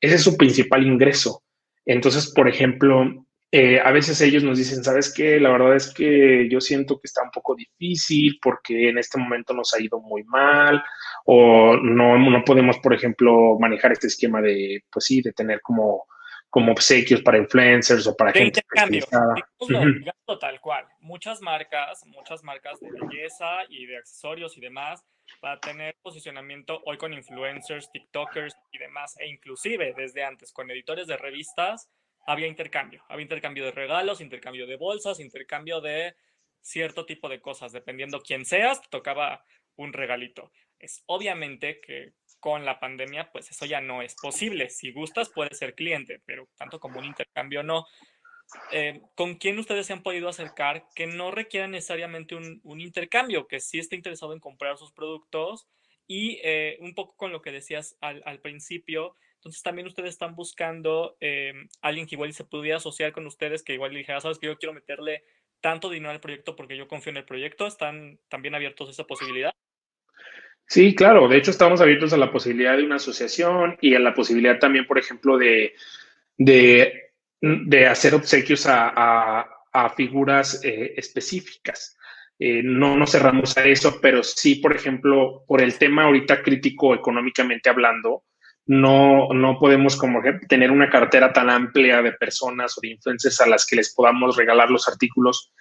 Speaker 2: ese es su principal ingreso. Entonces, por ejemplo, eh, a veces ellos nos dicen, ¿sabes qué? La verdad es que yo siento que está un poco difícil porque en este momento nos ha ido muy mal o no, no podemos, por ejemplo, manejar este esquema de, pues sí, de tener como como obsequios para influencers o para gente
Speaker 3: intercambio. tal cual. Muchas marcas, muchas marcas de belleza y de accesorios y demás para tener posicionamiento hoy con influencers, TikTokers y demás, e inclusive desde antes con editores de revistas había intercambio, había intercambio de regalos, intercambio de bolsas, intercambio de cierto tipo de cosas, dependiendo quién seas, tocaba un regalito. Es obviamente que con la pandemia, pues eso ya no es posible. Si gustas, puedes ser cliente, pero tanto como un intercambio no. Eh, ¿Con quién ustedes se han podido acercar que no requiera necesariamente un, intercambio, que sí esté interesado en comprar sus productos? Y eh, un poco con lo que decías al, principio, entonces también ustedes están buscando eh, alguien que igual se pudiera asociar con ustedes, que igual le dijera, sabes que yo quiero meterle tanto dinero al proyecto porque yo confío en el proyecto. ¿Están también abiertos a esa posibilidad?
Speaker 2: Sí, claro. De hecho, estamos abiertos a la posibilidad de una asociación y a la posibilidad también, por ejemplo, de, de, hacer obsequios a, figuras eh, específicas. Eh, no nos cerramos a eso, pero sí, por ejemplo, por el tema ahorita crítico económicamente hablando, no, no podemos como tener una cartera tan amplia de personas o de influencers a las que les podamos regalar los artículos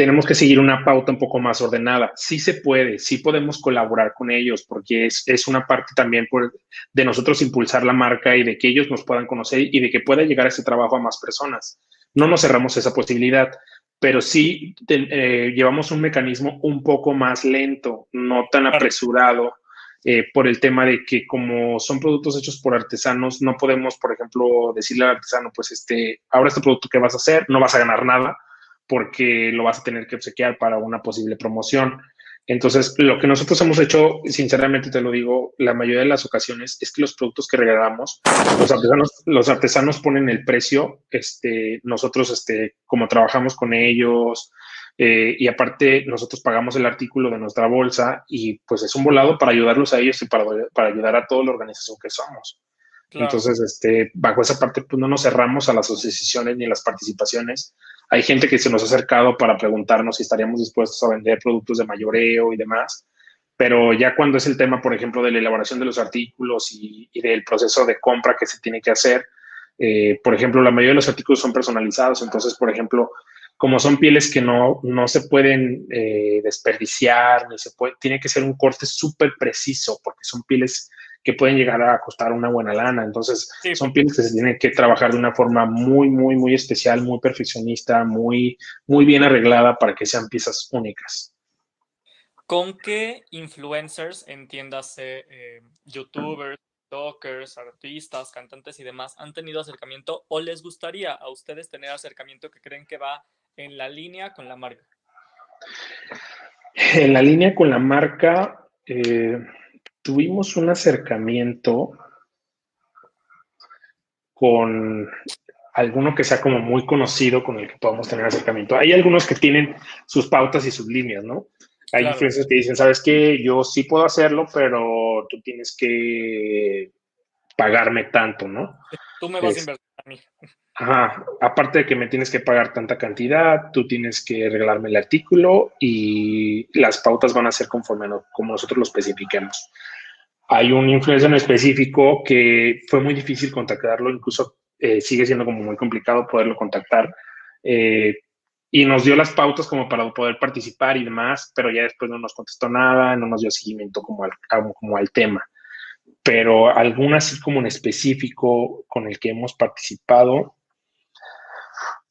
Speaker 2: tenemos que seguir una pauta un poco más ordenada. Sí se puede, sí podemos colaborar con ellos, porque es, es una parte también por, de nosotros impulsar la marca y de que ellos nos puedan conocer y de que pueda llegar ese trabajo a más personas. No nos cerramos esa posibilidad, pero sí eh, llevamos un mecanismo un poco más lento, no tan apresurado. Eh, por el tema de que como son productos hechos por artesanos, no podemos, por ejemplo, decirle al artesano, pues este, ahora este producto que vas a hacer, no vas a ganar nada, porque lo vas a tener que obsequiar para una posible promoción. Entonces, lo que nosotros hemos hecho, sinceramente te lo digo, la mayoría de las ocasiones es que los productos que regalamos, los artesanos, los artesanos ponen el precio, este, nosotros, este, como trabajamos con ellos, eh, y aparte nosotros pagamos el artículo de nuestra bolsa y pues es un volado para ayudarlos a ellos y para, para ayudar a toda la organización que somos. Entonces, este, bajo esa parte, pues no nos cerramos a las asociaciones ni a las participaciones. Hay gente que se nos ha acercado para preguntarnos si estaríamos dispuestos a vender productos de mayoreo y demás, pero ya cuando es el tema, por ejemplo, de la elaboración de los artículos y, del proceso de compra que se tiene que hacer, eh, por ejemplo, la mayoría de los artículos son personalizados, entonces, por ejemplo, como son pieles que no, no se pueden eh, desperdiciar, ni se puede, tiene que ser un corte súper preciso, porque son pieles que pueden llegar a costar una buena lana. Entonces, son pieles que se tienen que trabajar de una forma muy, muy, muy especial, muy perfeccionista, muy, muy bien arreglada para que sean piezas únicas.
Speaker 3: ¿Con qué influencers, entiéndase, eh, youtubers, TikTokers, artistas, cantantes y demás, han tenido acercamiento o les gustaría a ustedes tener acercamiento que creen que va en la línea con la marca?
Speaker 2: En la línea con la marca, eh, tuvimos un acercamiento con alguno que sea como muy conocido con el que podamos tener acercamiento. Hay algunos que tienen sus pautas y sus líneas, ¿no? Hay influencers que dicen, sabes qué, yo sí puedo hacerlo, pero tú tienes que pagarme tanto, ¿no?
Speaker 3: Tú me vas a invertir a mí.
Speaker 2: Ajá, aparte de que me tienes que pagar tanta cantidad, tú tienes que regalarme el artículo y las pautas van a ser conforme como nosotros lo especifiquemos. Hay un influencer en específico que fue muy difícil contactarlo, incluso eh, sigue siendo como muy complicado poderlo contactar. Eh, y nos dio las pautas como para poder participar y demás, pero ya después no nos contestó nada, no nos dio seguimiento como al, como al tema. Pero alguna así como en específico con el que hemos participado,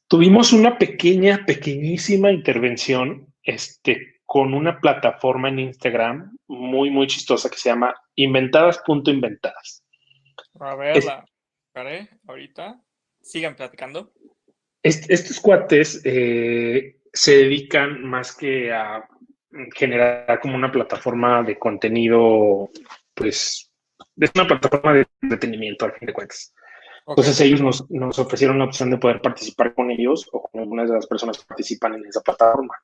Speaker 2: tuvimos una pequeña, pequeñísima intervención este, con una plataforma en Instagram muy, muy chistosa que se llama inventadas.inventadas.
Speaker 3: A ver, ahorita. Sigan platicando
Speaker 2: estos cuates eh, se dedican más que a generar como una plataforma de contenido, pues, es una plataforma de entretenimiento al fin de cuentas. Entonces ellos nos, ofrecieron la opción de poder participar con ellos o con algunas de las personas que participan en esa plataforma.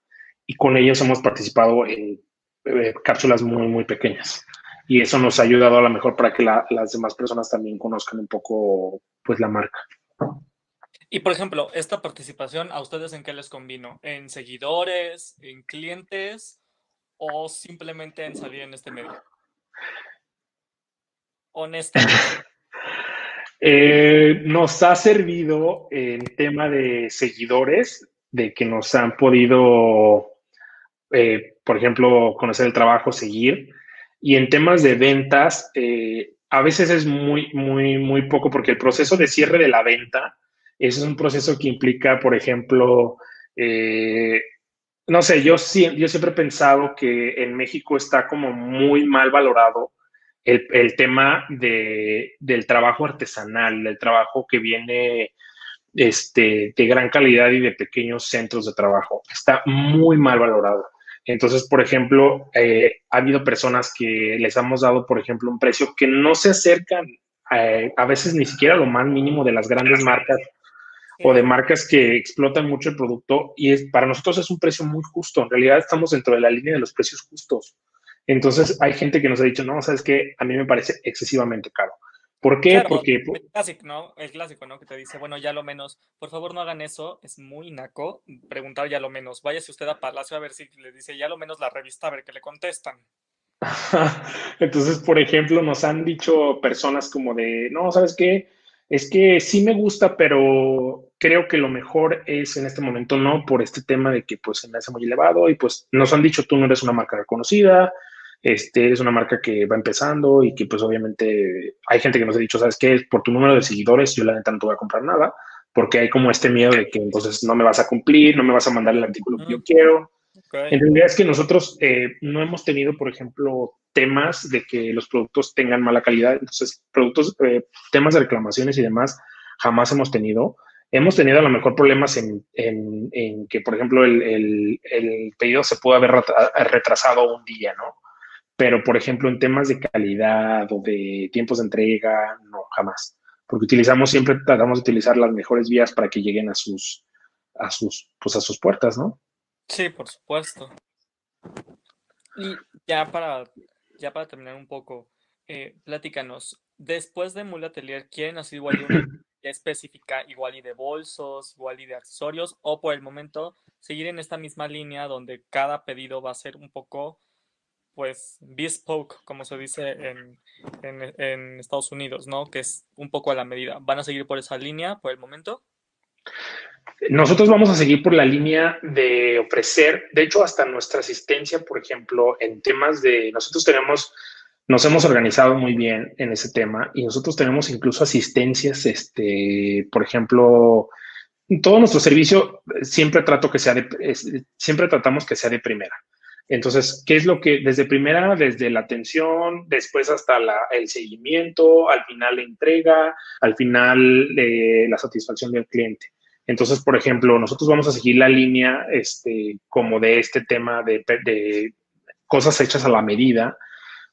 Speaker 2: Y con ellos hemos participado en eh, cápsulas muy, muy pequeñas. Y eso nos ha ayudado a lo mejor para que las demás personas también conozcan un poco, pues, la marca.
Speaker 3: Y por ejemplo, esta participación, ¿a ustedes en qué les convino? ¿En seguidores, en clientes o simplemente en salir en este medio? Honestamente.
Speaker 2: Eh, nos ha servido en tema de seguidores, de que nos han podido, eh, por ejemplo, conocer el trabajo, seguir. Y en temas de ventas, eh, a veces es muy, muy, muy poco porque el proceso de cierre de la venta es un proceso que implica, por ejemplo, no sé, yo, yo siempre he pensado que en México está como muy mal valorado el, tema del trabajo artesanal, del trabajo que viene este, de gran calidad y de pequeños centros de trabajo. Está muy mal valorado. Entonces, por ejemplo, eh, ha habido personas que les hemos dado, por ejemplo, un precio que no se acercan eh, a veces ni siquiera lo más mínimo de las grandes marcas o de marcas que explotan mucho el producto y es, para nosotros es un precio muy justo. En realidad estamos dentro de la línea de los precios justos. Entonces hay gente que nos ha dicho, no, sabes que a mí me parece excesivamente caro. ¿Por qué? Porque...
Speaker 3: El clásico, ¿no? El clásico, ¿no? Que te dice, bueno, ya lo menos, por favor no hagan eso, es muy naco preguntar ya lo menos. Váyase usted a Palacio a ver si le dice ya lo menos la revista, a ver qué le contestan.
Speaker 2: Entonces, por ejemplo, nos han dicho personas como de, no, ¿sabes qué? Es que sí me gusta, pero creo que lo mejor es en este momento no por este tema de que pues se me hace muy elevado y pues nos han dicho tú no eres una marca reconocida, este, eres una marca que va empezando y que pues obviamente hay gente que nos ha dicho, ¿sabes qué? Por tu número de seguidores yo la neta no te voy a comprar nada porque hay como este miedo de que entonces no me vas a cumplir, no me vas a mandar el artículo que yo quiero. En realidad es que nosotros eh, no hemos tenido, por ejemplo, temas de que los productos tengan mala calidad. Entonces, productos, eh, temas de reclamaciones y demás, jamás hemos tenido. Hemos tenido a lo mejor problemas en, en, que, por ejemplo, el, el, el, pedido se pudo haber retrasado un día, ¿no? Pero, por ejemplo, en temas de calidad o de tiempos de entrega, no, jamás. Porque utilizamos siempre, tratamos de utilizar las mejores vías para que lleguen a sus, a sus, pues a sus puertas, ¿no?
Speaker 3: Sí, por supuesto. Y ya para ya para terminar un poco, eh, platícanos, después de Mula Atelier, ¿quieren hacer igual una específica igual y de bolsos, igual y de accesorios, o por el momento seguir en esta misma línea donde cada pedido va a ser un poco, pues, bespoke, como se dice en, en Estados Unidos, ¿no? Que es un poco a la medida. ¿Van a seguir por esa línea por el momento?
Speaker 2: Nosotros vamos a seguir por la línea de ofrecer, de hecho, hasta nuestra asistencia, por ejemplo, en temas de, nosotros tenemos nos hemos organizado muy bien en ese tema y nosotros tenemos incluso asistencias, este, por ejemplo, todo nuestro servicio siempre trato que sea de, siempre tratamos que sea de primera. Entonces, ¿qué es lo que desde primera, desde la atención, después hasta el seguimiento, al final la entrega, al final eh, la satisfacción del cliente? Entonces, por ejemplo, nosotros vamos a seguir la línea este, como de este tema de, de cosas hechas a la medida,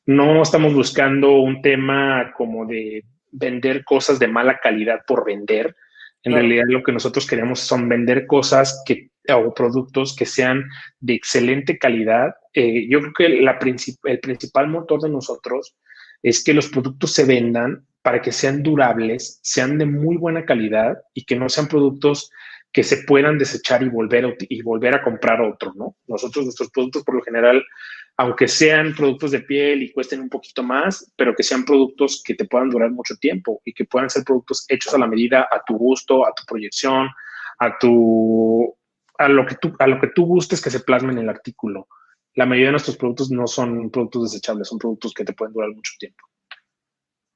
Speaker 2: no estamos buscando un tema como de vender cosas de mala calidad por vender. En realidad lo que nosotros queremos son vender cosas que, o productos que sean de excelente calidad. Eh, yo creo que la el principal motor de nosotros es que los productos se vendan para que sean durables, sean de muy buena calidad y que no sean productos que se puedan desechar y volver, y volver a comprar otro, ¿no? Nosotros, nuestros productos por lo general aunque sean productos de piel y cuesten un poquito más, pero que sean productos que te puedan durar mucho tiempo y que puedan ser productos hechos a la medida, a tu gusto, a tu proyección, a tu a lo que tú a lo que tú gustes que se plasme en el artículo. La mayoría de nuestros productos no son productos desechables, son productos que te pueden durar mucho tiempo.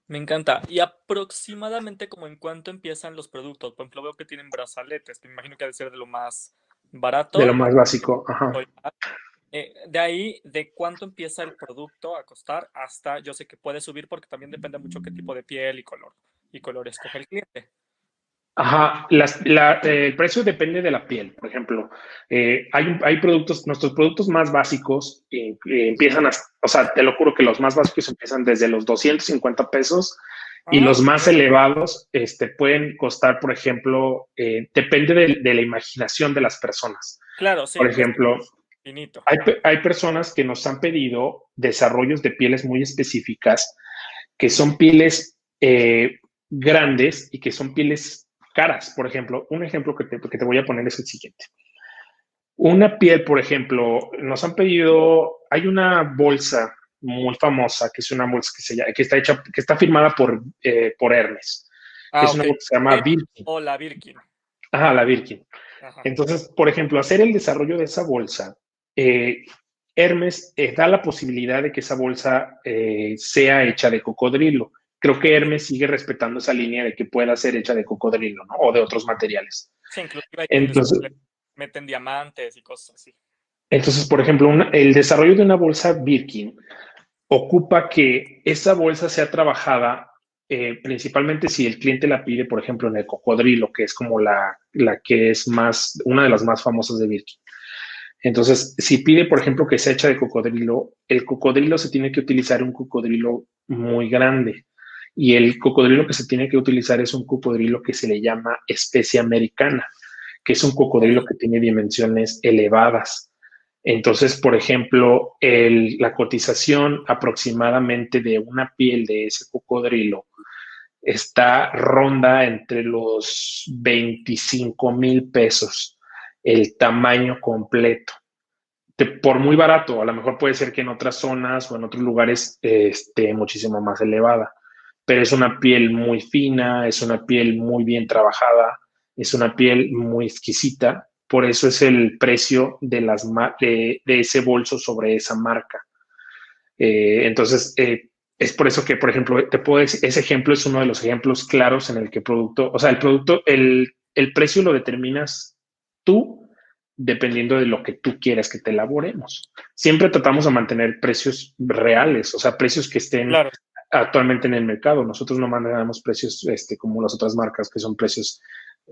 Speaker 3: Me encanta. Y aproximadamente como en cuánto empiezan los productos. Por ejemplo, veo que tienen brazaletes, me imagino que debe ser de lo más barato.
Speaker 2: De lo más básico, ajá.
Speaker 3: Eh, de ahí, de cuánto empieza el producto a costar hasta, yo sé que puede subir porque también depende mucho qué tipo de piel y color y color escoge el cliente.
Speaker 2: Ajá, el precio depende de la piel. Por ejemplo, eh, hay, hay productos, nuestros productos más básicos eh, empiezan a, o sea, te lo juro que los más básicos empiezan desde los 250 pesos y los más elevados este, pueden costar, por ejemplo, depende de, de, la imaginación de las personas.
Speaker 3: Claro, sí.
Speaker 2: Por ejemplo, hay, personas que nos han pedido desarrollos de pieles muy específicas, que son pieles eh, grandes y que son pieles caras. Por ejemplo, un ejemplo que te, que te voy a poner es el siguiente. Una piel, por ejemplo, nos han pedido, hay una bolsa muy famosa, que es una bolsa que, se, que está hecha, que está firmada por, eh, por Hermes.
Speaker 3: Ah, es una bolsa que se llama Birkin. O la Birkin.
Speaker 2: Ajá, la Birkin. Entonces, por ejemplo, hacer el desarrollo de esa bolsa eh, Hermes eh, da la posibilidad de que esa bolsa sea hecha de cocodrilo. Creo que Hermes sigue respetando esa línea de que pueda ser hecha de cocodrilo, ¿no? O de otros materiales.
Speaker 3: Sí, inclusive entonces, meten diamantes y cosas así.
Speaker 2: Entonces, por ejemplo, el desarrollo de una bolsa Birkin ocupa que esa bolsa sea trabajada principalmente si el cliente la pide, por ejemplo, en el cocodrilo, que es como la, la que es más, una de las más famosas de Birkin. Entonces, si pide, por ejemplo, que sea hecha de cocodrilo, el cocodrilo se tiene que utilizar un cocodrilo muy grande. Y el cocodrilo que se tiene que utilizar es un cocodrilo que se le llama especie americana, que es un cocodrilo que tiene dimensiones elevadas. Entonces, por ejemplo, la cotización aproximadamente de una piel de ese cocodrilo está ronda entre los 25 mil pesos el tamaño completo. por muy barato, a lo mejor puede ser que en otras zonas o en otros lugares esté muchísimo más elevada, pero es una piel muy fina, es una piel muy bien trabajada, es una piel muy exquisita, por eso es el precio de, las, de, ese bolso sobre esa marca. Eh, entonces, eh, es por eso que, por ejemplo, te puedo decir, ese ejemplo es uno de los ejemplos claros en el que producto, o sea, el producto, el, el precio lo determinas tú dependiendo de lo que tú quieras que te elaboremos. Siempre tratamos de mantener precios reales, o sea, precios que estén actualmente en el mercado. Nosotros no manejamos precios este, como las otras marcas, que son precios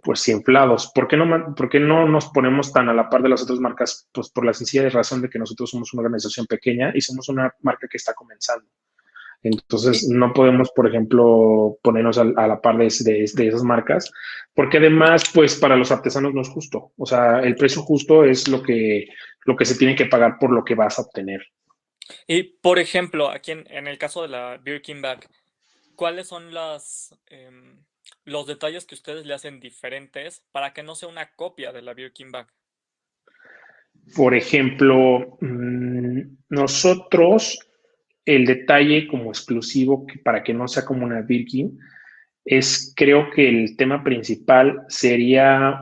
Speaker 2: pues inflados. ¿Por qué, no, ¿Por qué no nos ponemos tan a la par de las otras marcas? Pues por la sencilla razón de que nosotros somos una organización pequeña y somos una marca que está comenzando. Entonces, no podemos, por ejemplo, ponernos a, la par de, esas marcas, porque además, pues para los artesanos no es justo. O sea, el precio justo es lo que, lo que se tiene que pagar por lo que vas a obtener.
Speaker 3: Y, por ejemplo, aquí en, el caso de la Birkin Bag, ¿cuáles son las, em, los detalles que ustedes le hacen diferentes para que no sea una copia de la Birkin Bag.
Speaker 2: Por ejemplo, mm, nosotros el detalle como exclusivo para que no sea como una Birkin es creo que el tema principal sería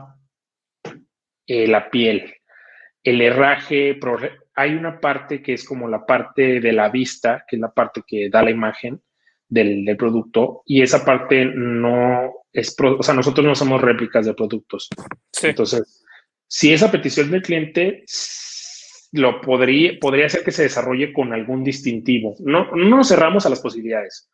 Speaker 2: eh, la piel, el herraje, hay una parte que es como la parte de la vista, que es la parte que da la imagen del, producto, y esa parte no es, o sea, nosotros no somos réplicas de productos. Entonces, si esa petición del cliente lo podría, podría ser que se desarrolle con algún distintivo. No, no nos cerramos a las posibilidades,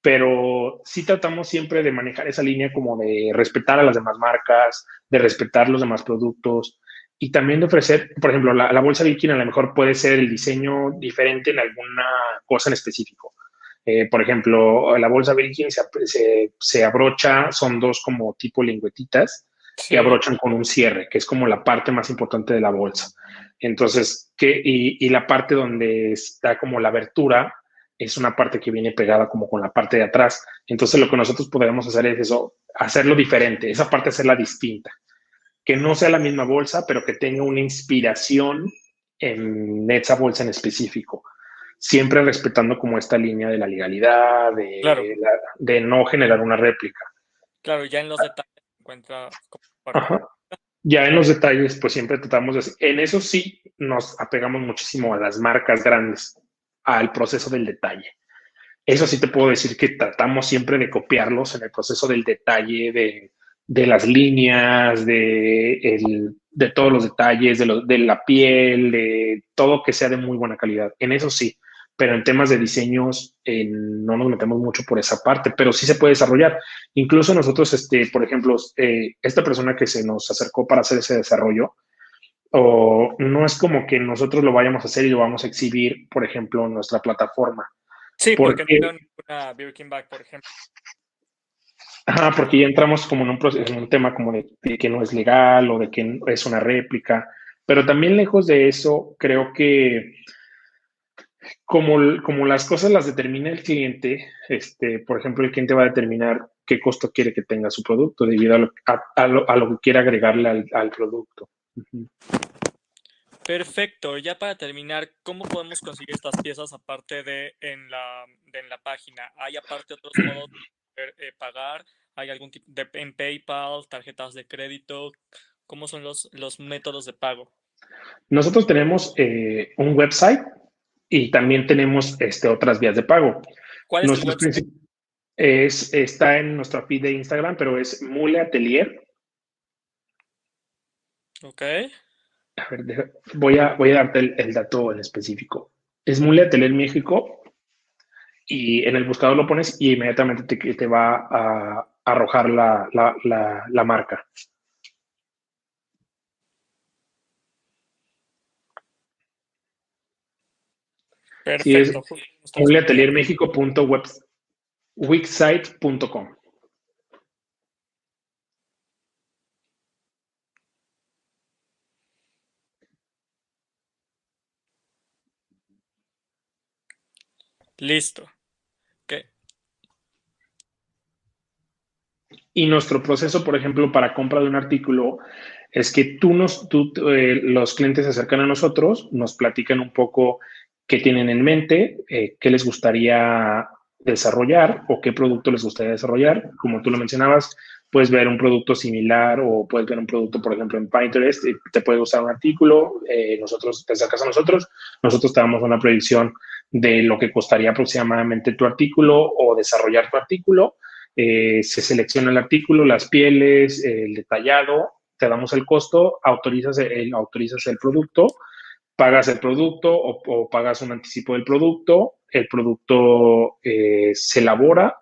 Speaker 2: pero sí tratamos siempre de manejar esa línea como de respetar a las demás marcas, de respetar los demás productos, y también de ofrecer, por ejemplo, la, bolsa Birkin a lo mejor puede ser el diseño diferente en alguna cosa en específico. Eh, por ejemplo, la bolsa Birkin se, se, abrocha, son dos como tipo lingüetitas que abrochan con un cierre, que es como la parte más importante de la bolsa. Entonces, que, y, y, la parte donde está como la abertura es una parte que viene pegada como con la parte de atrás. Entonces, lo que nosotros podemos hacer es eso, hacerlo diferente, esa parte hacerla distinta que no sea la misma bolsa, pero que tenga una inspiración en esa bolsa en específico. Siempre respetando como esta línea de la legalidad, de, de no generar una réplica.
Speaker 3: Claro, ya en los detalles encuentra...
Speaker 2: Ya en los detalles, pues siempre tratamos de... En eso sí nos apegamos muchísimo a las marcas grandes, al proceso del detalle. Eso sí te puedo decir que tratamos siempre de copiarlos en el proceso del detalle, de, de las líneas, de, de todos los detalles, de, de la piel, de todo que sea de muy buena calidad. En eso sí, pero en temas de diseños eh, no nos metemos mucho por esa parte, pero sí se puede desarrollar. Incluso nosotros, este, por ejemplo, eh, esta persona que se nos acercó para hacer ese desarrollo, o no es como que nosotros lo vayamos a hacer y lo vamos a exhibir, por ejemplo, en nuestra plataforma.
Speaker 3: Sí, porque, porque no una Birkin Bag, por ejemplo.
Speaker 2: Ajá, porque ya entramos como en un, proceso, en un tema como de, que no es legal o de que es una réplica, pero también lejos de eso, creo que como, como las cosas las determina el cliente, este, por ejemplo, el cliente va a determinar qué costo quiere que tenga su producto debido a lo, a, lo, que quiere agregarle al, al producto.
Speaker 3: Perfecto. Ya para terminar, ¿cómo podemos conseguir estas piezas aparte de en la, de en la página? ¿Hay aparte otros modos eh, pagar? ¿Hay algún tipo de en PayPal, tarjetas de crédito? ¿Cómo son los, los métodos de pago?
Speaker 2: Nosotros tenemos eh, un website y también tenemos este, otras vías de pago.
Speaker 3: ¿Cuál es el
Speaker 2: website? Es, está en nuestra feed de Instagram, pero es Mule Atelier.
Speaker 3: Ok.
Speaker 2: A ver, voy, a, voy a darte el, el, dato en específico. Es Mule Atelier México y en el buscador lo pones y inmediatamente te, te va a arrojar la, la, la, marca.
Speaker 3: Perfecto.
Speaker 2: Sí.
Speaker 3: Listo.
Speaker 2: Y nuestro proceso, por ejemplo, para compra de un artículo, es que tú nos, tú, eh, los clientes se acercan a nosotros, nos platican un poco qué tienen en mente, eh, qué les gustaría desarrollar o qué producto les gustaría desarrollar. Como tú lo mencionabas, puedes ver un producto similar o puedes ver un producto, por ejemplo, en Pinterest, te puede gustar un artículo, eh, nosotros te acercas a nosotros, nosotros te damos una predicción de lo que costaría aproximadamente tu artículo o desarrollar tu artículo eh, se selecciona el artículo, las pieles, el detallado, te damos el costo, autorizas el, autorizas el producto, pagas el producto o, pagas un anticipo del producto, el producto eh, se elabora.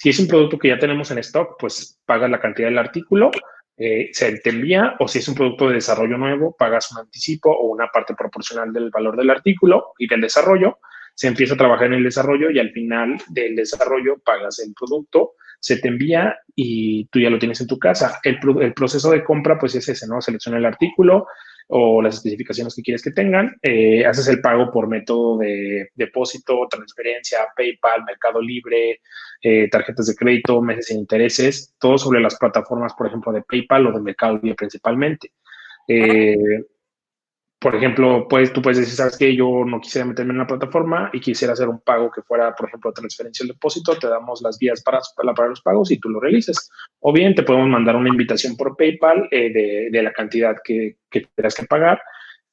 Speaker 2: Si es un producto que ya tenemos en stock, pues pagas la cantidad del artículo, eh, se te envía, o si es un producto de desarrollo nuevo, pagas un anticipo o una parte proporcional del valor del artículo y del desarrollo. Se empieza a trabajar en el desarrollo y al final del desarrollo pagas el producto se te envía y tú ya lo tienes en tu casa. El, proceso de compra, pues es ese, ¿no? Selecciona el artículo, o las especificaciones que quieres que tengan. Eh, haces el pago por método de depósito, transferencia, PayPal, Mercado Libre, eh, tarjetas de crédito, meses sin intereses, todo sobre las plataformas, por ejemplo, de PayPal o de Mercado Libre principalmente. Eh, por ejemplo, pues, tú puedes decir, sabes que yo no quisiera meterme en una plataforma y quisiera hacer un pago que fuera, por ejemplo, transferencia del depósito, te damos las vías para, para los pagos y tú lo realizas. O bien te podemos mandar una invitación por PayPal eh, de, de, la cantidad que, que tendrás que pagar.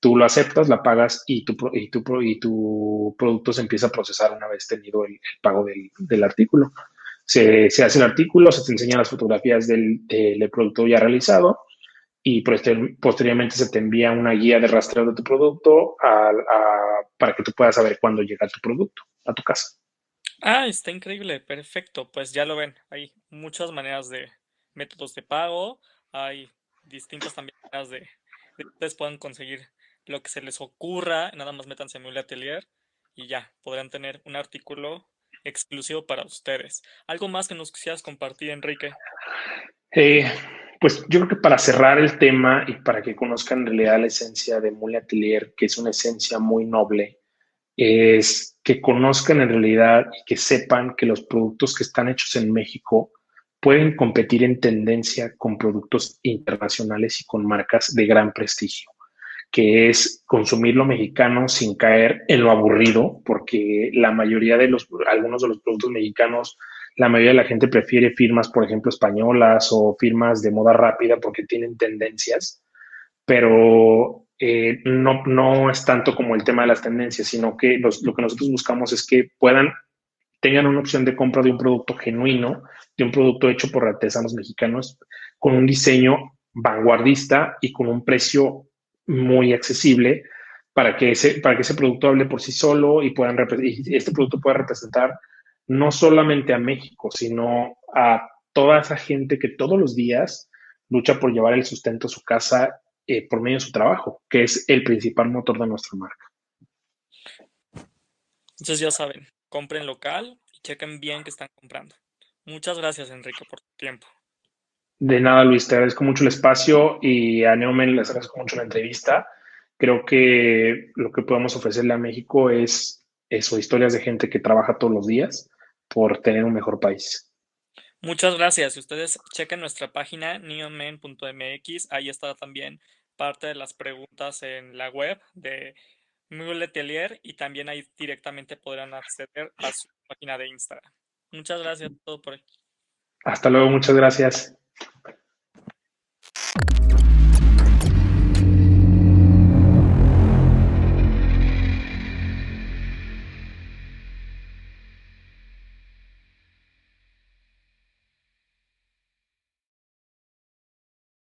Speaker 2: Tú lo aceptas, la pagas y tu, y tu, y tu producto se empieza a procesar una vez tenido el, el pago del, del artículo. Se, se, hace el artículo, se te enseñan las fotografías del, del producto ya realizado y posteriormente se te envía una guía de rastreo de tu producto a, a, para que tú puedas saber cuándo llega tu producto a tu casa.
Speaker 3: Ah, está increíble, perfecto. Pues ya lo ven, hay muchas maneras de métodos de pago, hay distintas también maneras de, de que ustedes puedan conseguir lo que se les ocurra, nada más métanse en mi atelier y ya podrán tener un artículo exclusivo para ustedes. ¿Algo más que nos quisieras compartir, Enrique?
Speaker 2: Eh, pues yo creo que para cerrar el tema y para que conozcan en realidad la esencia de Mule Atelier, que es una esencia muy noble, es que conozcan en realidad y que sepan que los productos que están hechos en México pueden competir en tendencia con productos internacionales y con marcas de gran prestigio, que es consumir lo mexicano sin caer en lo aburrido, porque la mayoría de los, algunos de los productos mexicanos la mayoría de la gente prefiere firmas, por ejemplo, españolas o firmas de moda rápida porque tienen tendencias, pero eh, no, no es tanto como el tema de las tendencias, sino que los, lo que nosotros buscamos es que puedan, tengan una opción de compra de un producto genuino, de un producto hecho por artesanos mexicanos, con un diseño vanguardista y con un precio muy accesible para que ese, para que ese producto hable por sí solo y, puedan, y este producto pueda representar no solamente a México, sino a toda esa gente que todos los días lucha por llevar el sustento a su casa eh, por medio de su trabajo, que es el principal motor de nuestra marca.
Speaker 3: Entonces ya saben, compren local y chequen bien que están comprando. Muchas gracias, Enrique, por tu tiempo.
Speaker 2: De nada, Luis, te agradezco mucho el espacio y a Neumann les agradezco mucho la entrevista. Creo que lo que podemos ofrecerle a México es eso, historias de gente que trabaja todos los días por tener un mejor país.
Speaker 3: Muchas gracias. Si ustedes chequen nuestra página neonmen.mx, ahí está también parte de las preguntas en la web de Mule Atelier y también ahí directamente podrán acceder a su página de Instagram. Muchas gracias a todo por hoy.
Speaker 2: Hasta luego, muchas gracias.